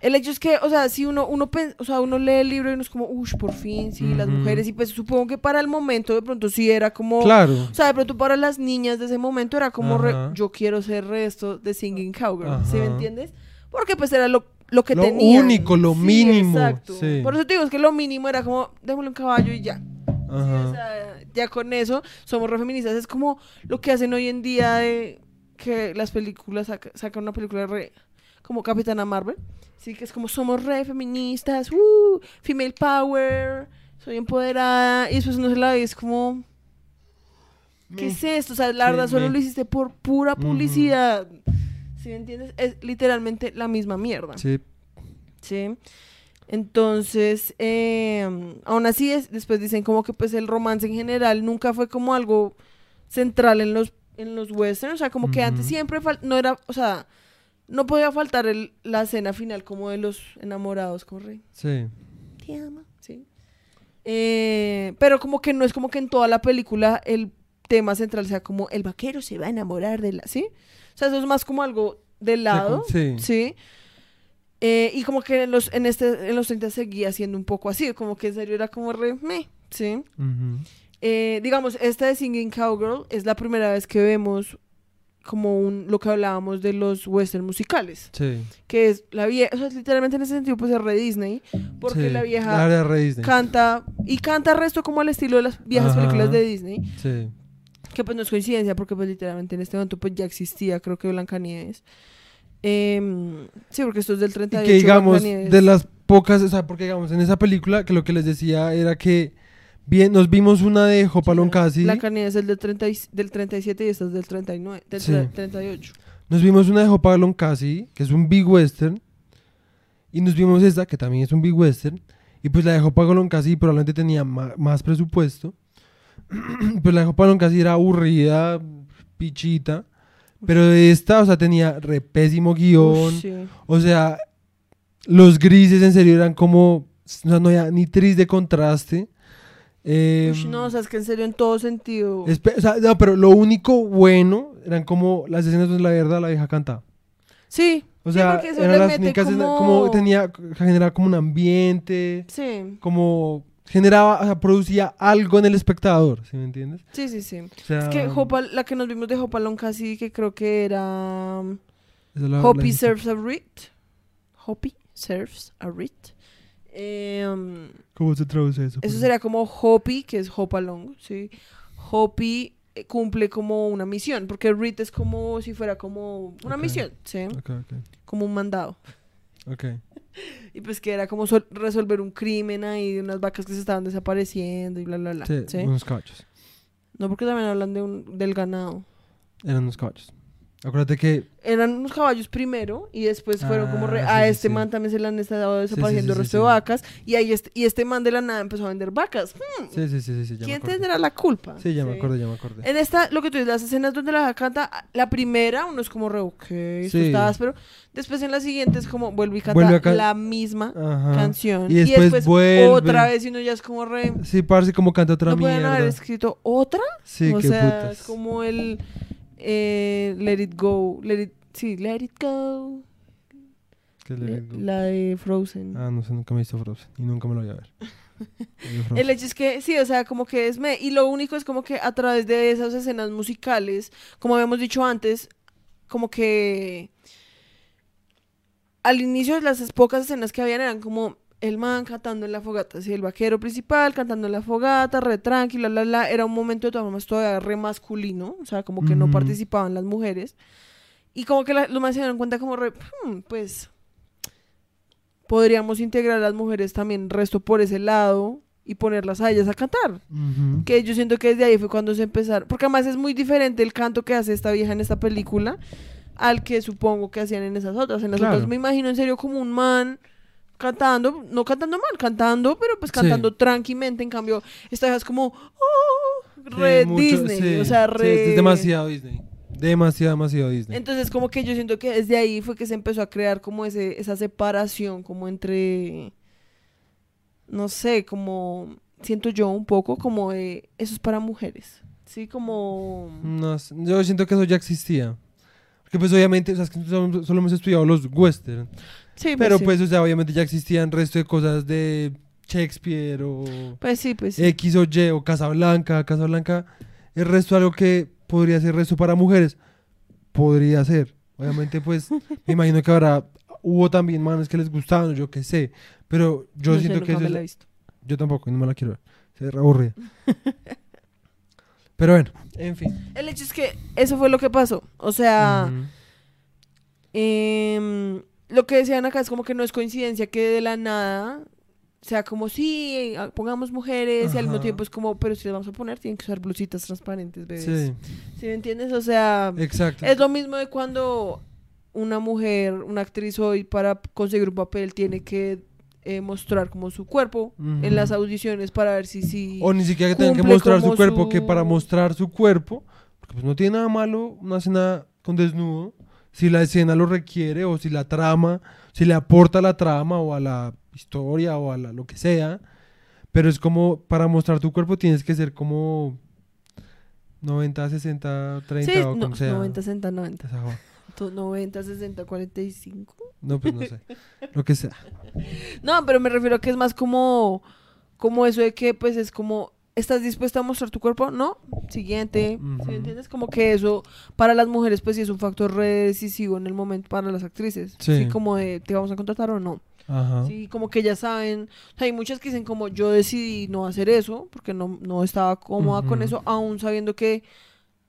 A: El hecho es que, o sea, si uno, uno, o sea, uno lee el libro y uno es como, uff, por fin, sí, las
B: Ujú.
A: mujeres. Y pues supongo que para el momento de pronto sí era como...
B: Claro.
A: O sea, de pronto para las niñas de ese momento era como, re-
B: Ajá.
A: yo quiero ser resto de Singing Cowgirl, ¿sí me
B: Ajá.
A: entiendes? Porque pues era lo, lo que
B: Lo
A: tenían.
B: único, lo
A: Sí,
B: mínimo,
A: Exacto.
B: sí.
A: Por eso te digo, es que lo mínimo era como, démosle un caballo y ya. Sí, o
B: Ajá.
A: sea, ya con eso somos re feministas. Es como lo que hacen hoy en día de que las películas saca- sacan una película re como Capitana Marvel. Sí, que es como somos re feministas, uh, female power, soy empoderada. Y después uno se la ve es como, ¿qué es esto? O sea, la verdad solo lo hiciste por pura publicidad. ¿Sí me entiendes? Es literalmente la misma mierda.
B: Sí.
A: Sí. Entonces, eh, aún así, es, después dicen como que pues el romance en general nunca fue como algo central en los, en los westerns. O sea, como que antes siempre no era, o sea, no podía faltar el- la escena final como de los enamorados, como re,
B: Sí.
A: te amo, sí. Eh, pero como que no es como que en toda la película el tema central sea como el vaquero se va a enamorar de la, ¿sí? O sea, eso es más como algo del lado.
B: Sí.
A: Sí. Eh, y como que en los, en, este, en los 30 seguía siendo un poco así, como que en serio era como re, meh, sí.
B: Ujú.
A: Eh, digamos, esta de Singing Cowgirl es la primera vez que vemos como un, lo que hablábamos de los western musicales,
B: Sí.
A: que es la vieja, o sea, literalmente en ese sentido pues es re Disney, porque
B: Sí.
A: la vieja
B: La re
A: canta, y canta resto como al estilo de las viejas
B: Ajá.
A: películas de Disney,
B: Sí.
A: que pues no es coincidencia porque pues literalmente en este momento pues ya existía, creo que Blancanieves. Em, sí, porque esto es del
B: Y
A: 38.
B: que digamos, de las pocas, o sea, porque digamos, en esa película, que lo que les decía era que bien, nos vimos una de Hopalong casi,
A: Blancanieves es el del, 30 y- del 37 y esta es del 39, del
B: Sí.
A: 38.
B: nos vimos una de Hopalong casi, que es un big western, y nos vimos esta, que también es un big western, y pues la de Hopalong casi probablemente tenía ma- más, presupuesto, pues la de Hopalong casi era aburrida, pichita, pero esta, o sea, tenía re pésimo
A: guion, sí.
B: O sea, los grises en serio eran como. O sea, no había ni tris de contraste. Eh,
A: no, o sea, es que en serio en todo sentido.
B: o sea, no, pero lo único bueno eran como las escenas donde la verdad la vieja cantaba.
A: Sí.
B: O sea, eran las únicas
A: como
B: tenía, generaba como un ambiente,
A: Sí,
B: como generaba, o sea, producía algo en el espectador, ¿sí me entiendes?
A: sí, sí, sí.
B: O sea,
A: Es que Hopal, la que nos vimos de Hopalong casi que creo que era um,
B: la-
A: Serves a Writ. Hoppy Serves a Writ. Em,
B: ¿Cómo se traduce eso?
A: eso sería como Hoppy, que es Hopalong, ¿sí? Hoppy eh, cumple como una misión, porque Writ es como si fuera como una misión, ¿sí? Como un mandado.
B: ok.
A: Y pues que era como sol- resolver un crimen ahí de unas vacas que se estaban desapareciendo y bla, bla, bla.
B: Sí,
A: ¿sí?
B: unos caballos.
A: No, porque también hablan de un, del ganado.
B: Eran unos caballos. Acuérdate que
A: Eran unos caballos primero y después fueron como re-
B: Ah,
A: a
B: sí,
A: este
B: sí.
A: man también se le han estado desapareciendo
B: sí,
A: el resto de vacas y ahí este, y este man de la nada empezó a vender vacas. Hmm,
B: Sí, sí, sí, sí,
A: ¿Quién tendrá la culpa?
B: Sí, ya me acordé, ya me acordé.
A: En esta, lo que tú dices, las escenas donde la canta, la primera uno es como re, ok, esto está áspero. Después en la siguiente es como vuelve y canta
B: Vuelve a can-
A: la misma
B: Ajá.
A: canción.
B: Y después vuelve.
A: otra vez y uno ya es como re...
B: Sí, parce, como canta otra
A: ¿No pueden
B: mierda.
A: haber escrito otra?
B: Sí,
A: o
B: qué
A: sea,
B: putas.
A: es como el eh, Let It Go, Let It, sí, Let It Go,
B: ¿Qué le
A: le-
B: digo?
A: la de Frozen.
B: Ah, no sé, nunca me he visto Frozen. Y nunca me lo voy a ver.
A: El hecho es que, sí, o sea, como que es me, y lo único es como que a través de esas escenas musicales, como habíamos dicho antes, como que al inicio las es- pocas escenas que habían eran como el man cantando en la fogata, así el vaquero principal cantando en la fogata, re tranquila, la, la, era un momento de todas formas todavía re masculino, o sea, como que no participaban las mujeres, y como que la- los más se dieron cuenta como re, "Hmm, pues podríamos integrar a las mujeres también resto por ese lado y ponerlas a ellas a cantar. Que yo siento que desde ahí fue cuando se empezaron. Porque además es muy diferente el canto que hace esta vieja en esta película al que supongo que hacían en esas otras. En las
B: Claro.
A: otras me imagino en serio como un man cantando, no cantando mal, cantando, pero pues
B: Sí.
A: cantando tranquilamente. En cambio, esta vieja es como oh, re
B: Sí, mucho-
A: Disney.
B: sí,
A: o sea,
B: sí,
A: re.
B: es demasiado Disney. Demasiado, demasiado Disney.
A: Entonces, como que yo siento que desde ahí fue que se empezó a crear como ese, esa separación, como entre, no sé, como, siento yo un poco como de, eso es para mujeres, ¿sí? Como,
B: No yo siento que eso ya existía. Porque pues obviamente, o sea, es que solo hemos estudiado los western.
A: Sí,
B: Pero
A: sí.
B: pues, o sea, obviamente ya existían resto de cosas de Shakespeare o
A: Pues sí, pues sí.
B: X o Y o Casablanca. Casablanca, el resto algo que podría ser resto para mujeres. Podría ser. Obviamente, pues, me imagino que habrá, hubo también manes que les gustaban, yo qué sé. Pero yo
A: No sé,
B: siento que eso
A: me la he visto.
B: Yo tampoco, y no me la quiero ver. Se ve aburrida. Pero bueno, en fin.
A: El hecho es que eso fue lo que pasó, o sea... Em, lo que decían acá es como que no es coincidencia que de la nada sea como sí, ah, pongamos mujeres y al mismo tiempo es como, pero si las vamos a poner tienen que usar blusitas transparentes, bebés.
B: Sí,
A: ¿Sí me entiendes? O sea,
B: exacto.
A: es lo mismo de cuando una mujer, una actriz hoy para conseguir un papel tiene que eh, mostrar como su cuerpo en las audiciones para ver si sí.
B: O ni siquiera que tengan que mostrar su cuerpo,
A: su-
B: que para mostrar su cuerpo, porque pues no tiene nada malo una escena con desnudo, si la escena lo requiere o si la trama, si le aporta a la trama o a la historia o a la, lo que sea, pero es como para mostrar tu cuerpo tienes que ser como 90, 60, 30
A: Sí,
B: o
A: no,
B: como sea.
A: 90, 60, 90.
B: Esa joda.
A: To- 90, 60, 45.
B: No, pues no sé. Lo que sea.
A: No, pero me refiero a que es más como, como eso de que, pues, es como, ¿estás dispuesta a mostrar tu cuerpo? No. Siguiente. ¿Sí me entiendes? Como que eso, para las mujeres, pues, sí es un factor re decisivo en el momento para las actrices.
B: Sí.
A: Sí. como de, ¿te vamos a contratar o no?
B: Ajá.
A: Sí, como que ya saben. O sea, hay muchas que dicen como, yo decidí no hacer eso, porque no, no estaba cómoda con eso, aún sabiendo que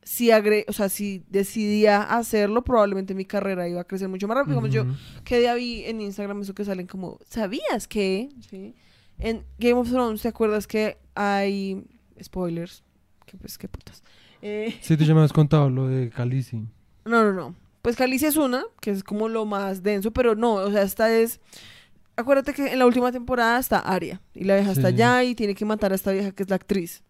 A: si agre o sea, si decidía hacerlo, probablemente mi carrera iba a crecer mucho más rápido. Digamos, yo
B: Ujú.
A: que día vi en Instagram eso que salen como, ¿sabías que? ¿Sí? En Game of Thrones, ¿te acuerdas que hay spoilers? Que pues, qué putas. Eh,
B: Sí, tú ya me has contado lo de Calici.
A: no, no, no. Pues Calicia es una, que es como lo más denso, pero no, o sea, esta es... Acuérdate que en la última temporada está Arya, y la vieja está
B: Sí.
A: allá y tiene que matar a esta vieja que es la actriz.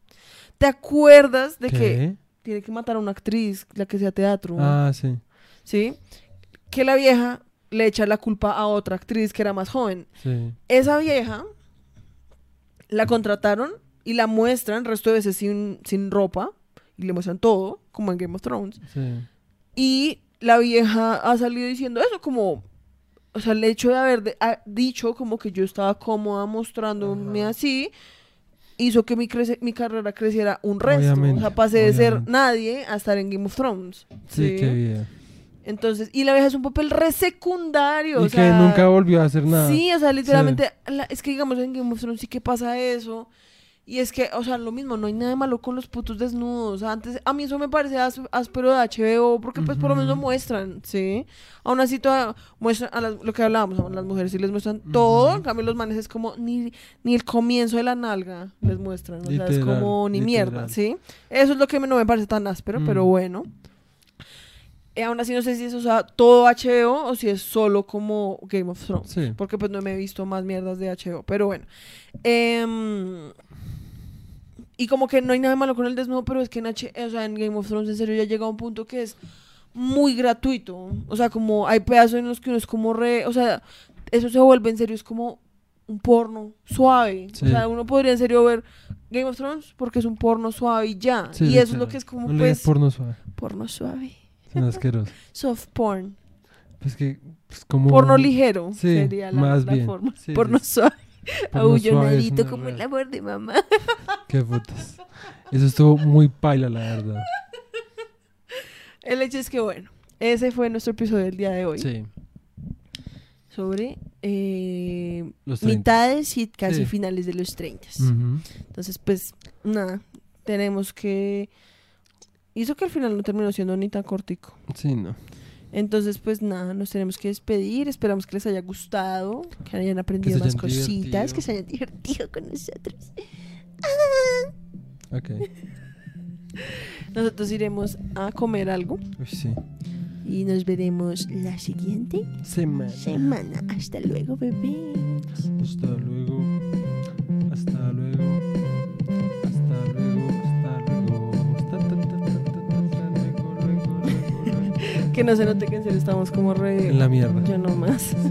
A: ¿Te acuerdas de que tiene que matar a una actriz, la que sea teatro?
B: Ah, sí.
A: ¿Sí? Que la vieja le echa la culpa a otra actriz que era más joven.
B: Sí.
A: Esa vieja la contrataron y la muestran resto de veces sin, sin ropa y le muestran todo, como en Game of Thrones.
B: Sí.
A: Y la vieja ha salido diciendo eso, como, o sea, el hecho de haber de- ha dicho como que yo estaba cómoda mostrándome así, hizo que mi, crece- mi carrera creciera un resto.
B: Obviamente,
A: o sea, pasé de ser nadie a estar en Game of Thrones.
B: Sí, qué bien.
A: Entonces, y la vieja es un papel re secundario.
B: Y
A: o
B: que
A: sea,
B: nunca volvió a hacer nada.
A: Sí, o sea, literalmente, la- es que digamos en Game of Thrones sí que pasa eso. Y es que, o sea, lo mismo, no hay nada de malo con los putos desnudos. Antes, a mí eso me parece ás- áspero de HBO, porque pues por lo menos lo muestran, ¿sí? Aún así, toda, muestran a las- lo que hablábamos, a las mujeres sí les muestran todo, en cambio los manes es como, ni, ni el comienzo de la nalga les muestran, o sea, es como ni mierda. ¿sí? Eso es lo que me- no me parece tan áspero, pero bueno. Eh, aún así no sé si es o sea, todo HBO o si es solo como Game of Thrones.
B: Sí.
A: Porque pues no me he visto más mierdas de HBO. Pero bueno. Em, y como que no hay nada malo con el desnudo, pero es que en, H o sea, en Game of Thrones en serio ya llega a un punto que es muy gratuito. O sea, como hay pedazos en los que uno es como re... O sea, eso se vuelve en serio, es como un porno suave.
B: Sí.
A: O sea, uno podría en serio ver Game of Thrones porque es un porno suave y ya.
B: Sí,
A: y eso es lo que es como
B: No
A: pues
B: porno suave.
A: porno suave.
B: Son asquerosos.
A: Soft porn.
B: Pues que, pues como...
A: Porno ligero
B: Sí,
A: sería la,
B: más
A: la
B: bien.
A: forma.
B: Sí,
A: porno
B: sí.
A: suave. Abullonadito como el amor de mamá.
B: Qué putas. Eso estuvo muy paila, la verdad.
A: El hecho es que, bueno, ese fue nuestro episodio del día de hoy.
B: Sí.
A: Sobre eh,
B: Los 30.
A: mitades y casi
B: Sí.
A: finales de los 30.
B: Ujú.
A: Entonces, pues, nada, tenemos que... Hizo que al final no terminó siendo ni tan cortico.
B: Sí, no.
A: Entonces, pues nada, nos tenemos que despedir. Esperamos que les haya gustado, que hayan aprendido más cositas,
B: divertido.
A: que se hayan divertido con nosotros.
B: Ok.
A: Nosotros iremos a comer algo
B: Uy, sí.
A: y nos veremos la siguiente
B: Semana.
A: semana. Hasta luego, bebés.
B: Hasta luego. Hasta luego.
A: Que no se note que en serio estamos como re...
B: En la mierda.
A: Yo no más.
B: Sí.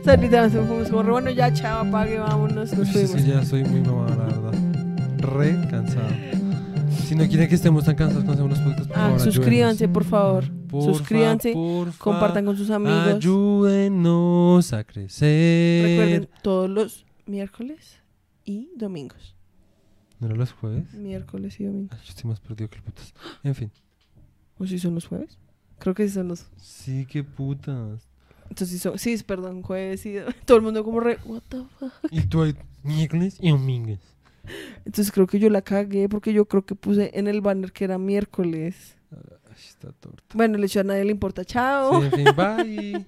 A: O sea, literalmente fuimos como re, bueno, ya, chao, apague, vámonos, nos
B: Uy, sí,
A: fuimos.
B: sí, ya soy muy mamado, la verdad. Re cansado. Si no quieren que estemos tan cansados hacemos los podcasts, por
A: Ah,
B: favor,
A: suscríbanse, por favor.
B: ayúdenos. Porfa,
A: suscríbanse,
B: porfa,
A: Compartan con sus amigos.
B: Ayúdenos a crecer.
A: Recuerden, todos los miércoles y domingos.
B: ¿No era los jueves?
A: Miércoles y domingos.
B: Ay, yo estoy más perdido que el putas. En fin.
A: ¿O si son los jueves? Creo que sí son los...
B: Sí, qué putas.
A: Entonces sí son... Sí, perdón, jueves y... Todo el mundo como re... What the fuck?
B: Y tú hay miércoles y domingos.
A: Entonces creo que yo la cagué porque yo creo que puse en el banner que era miércoles.
B: Ay, está torta.
A: Bueno, el hecho a nadie le importa. Chao.
B: Sí, en fin, bye.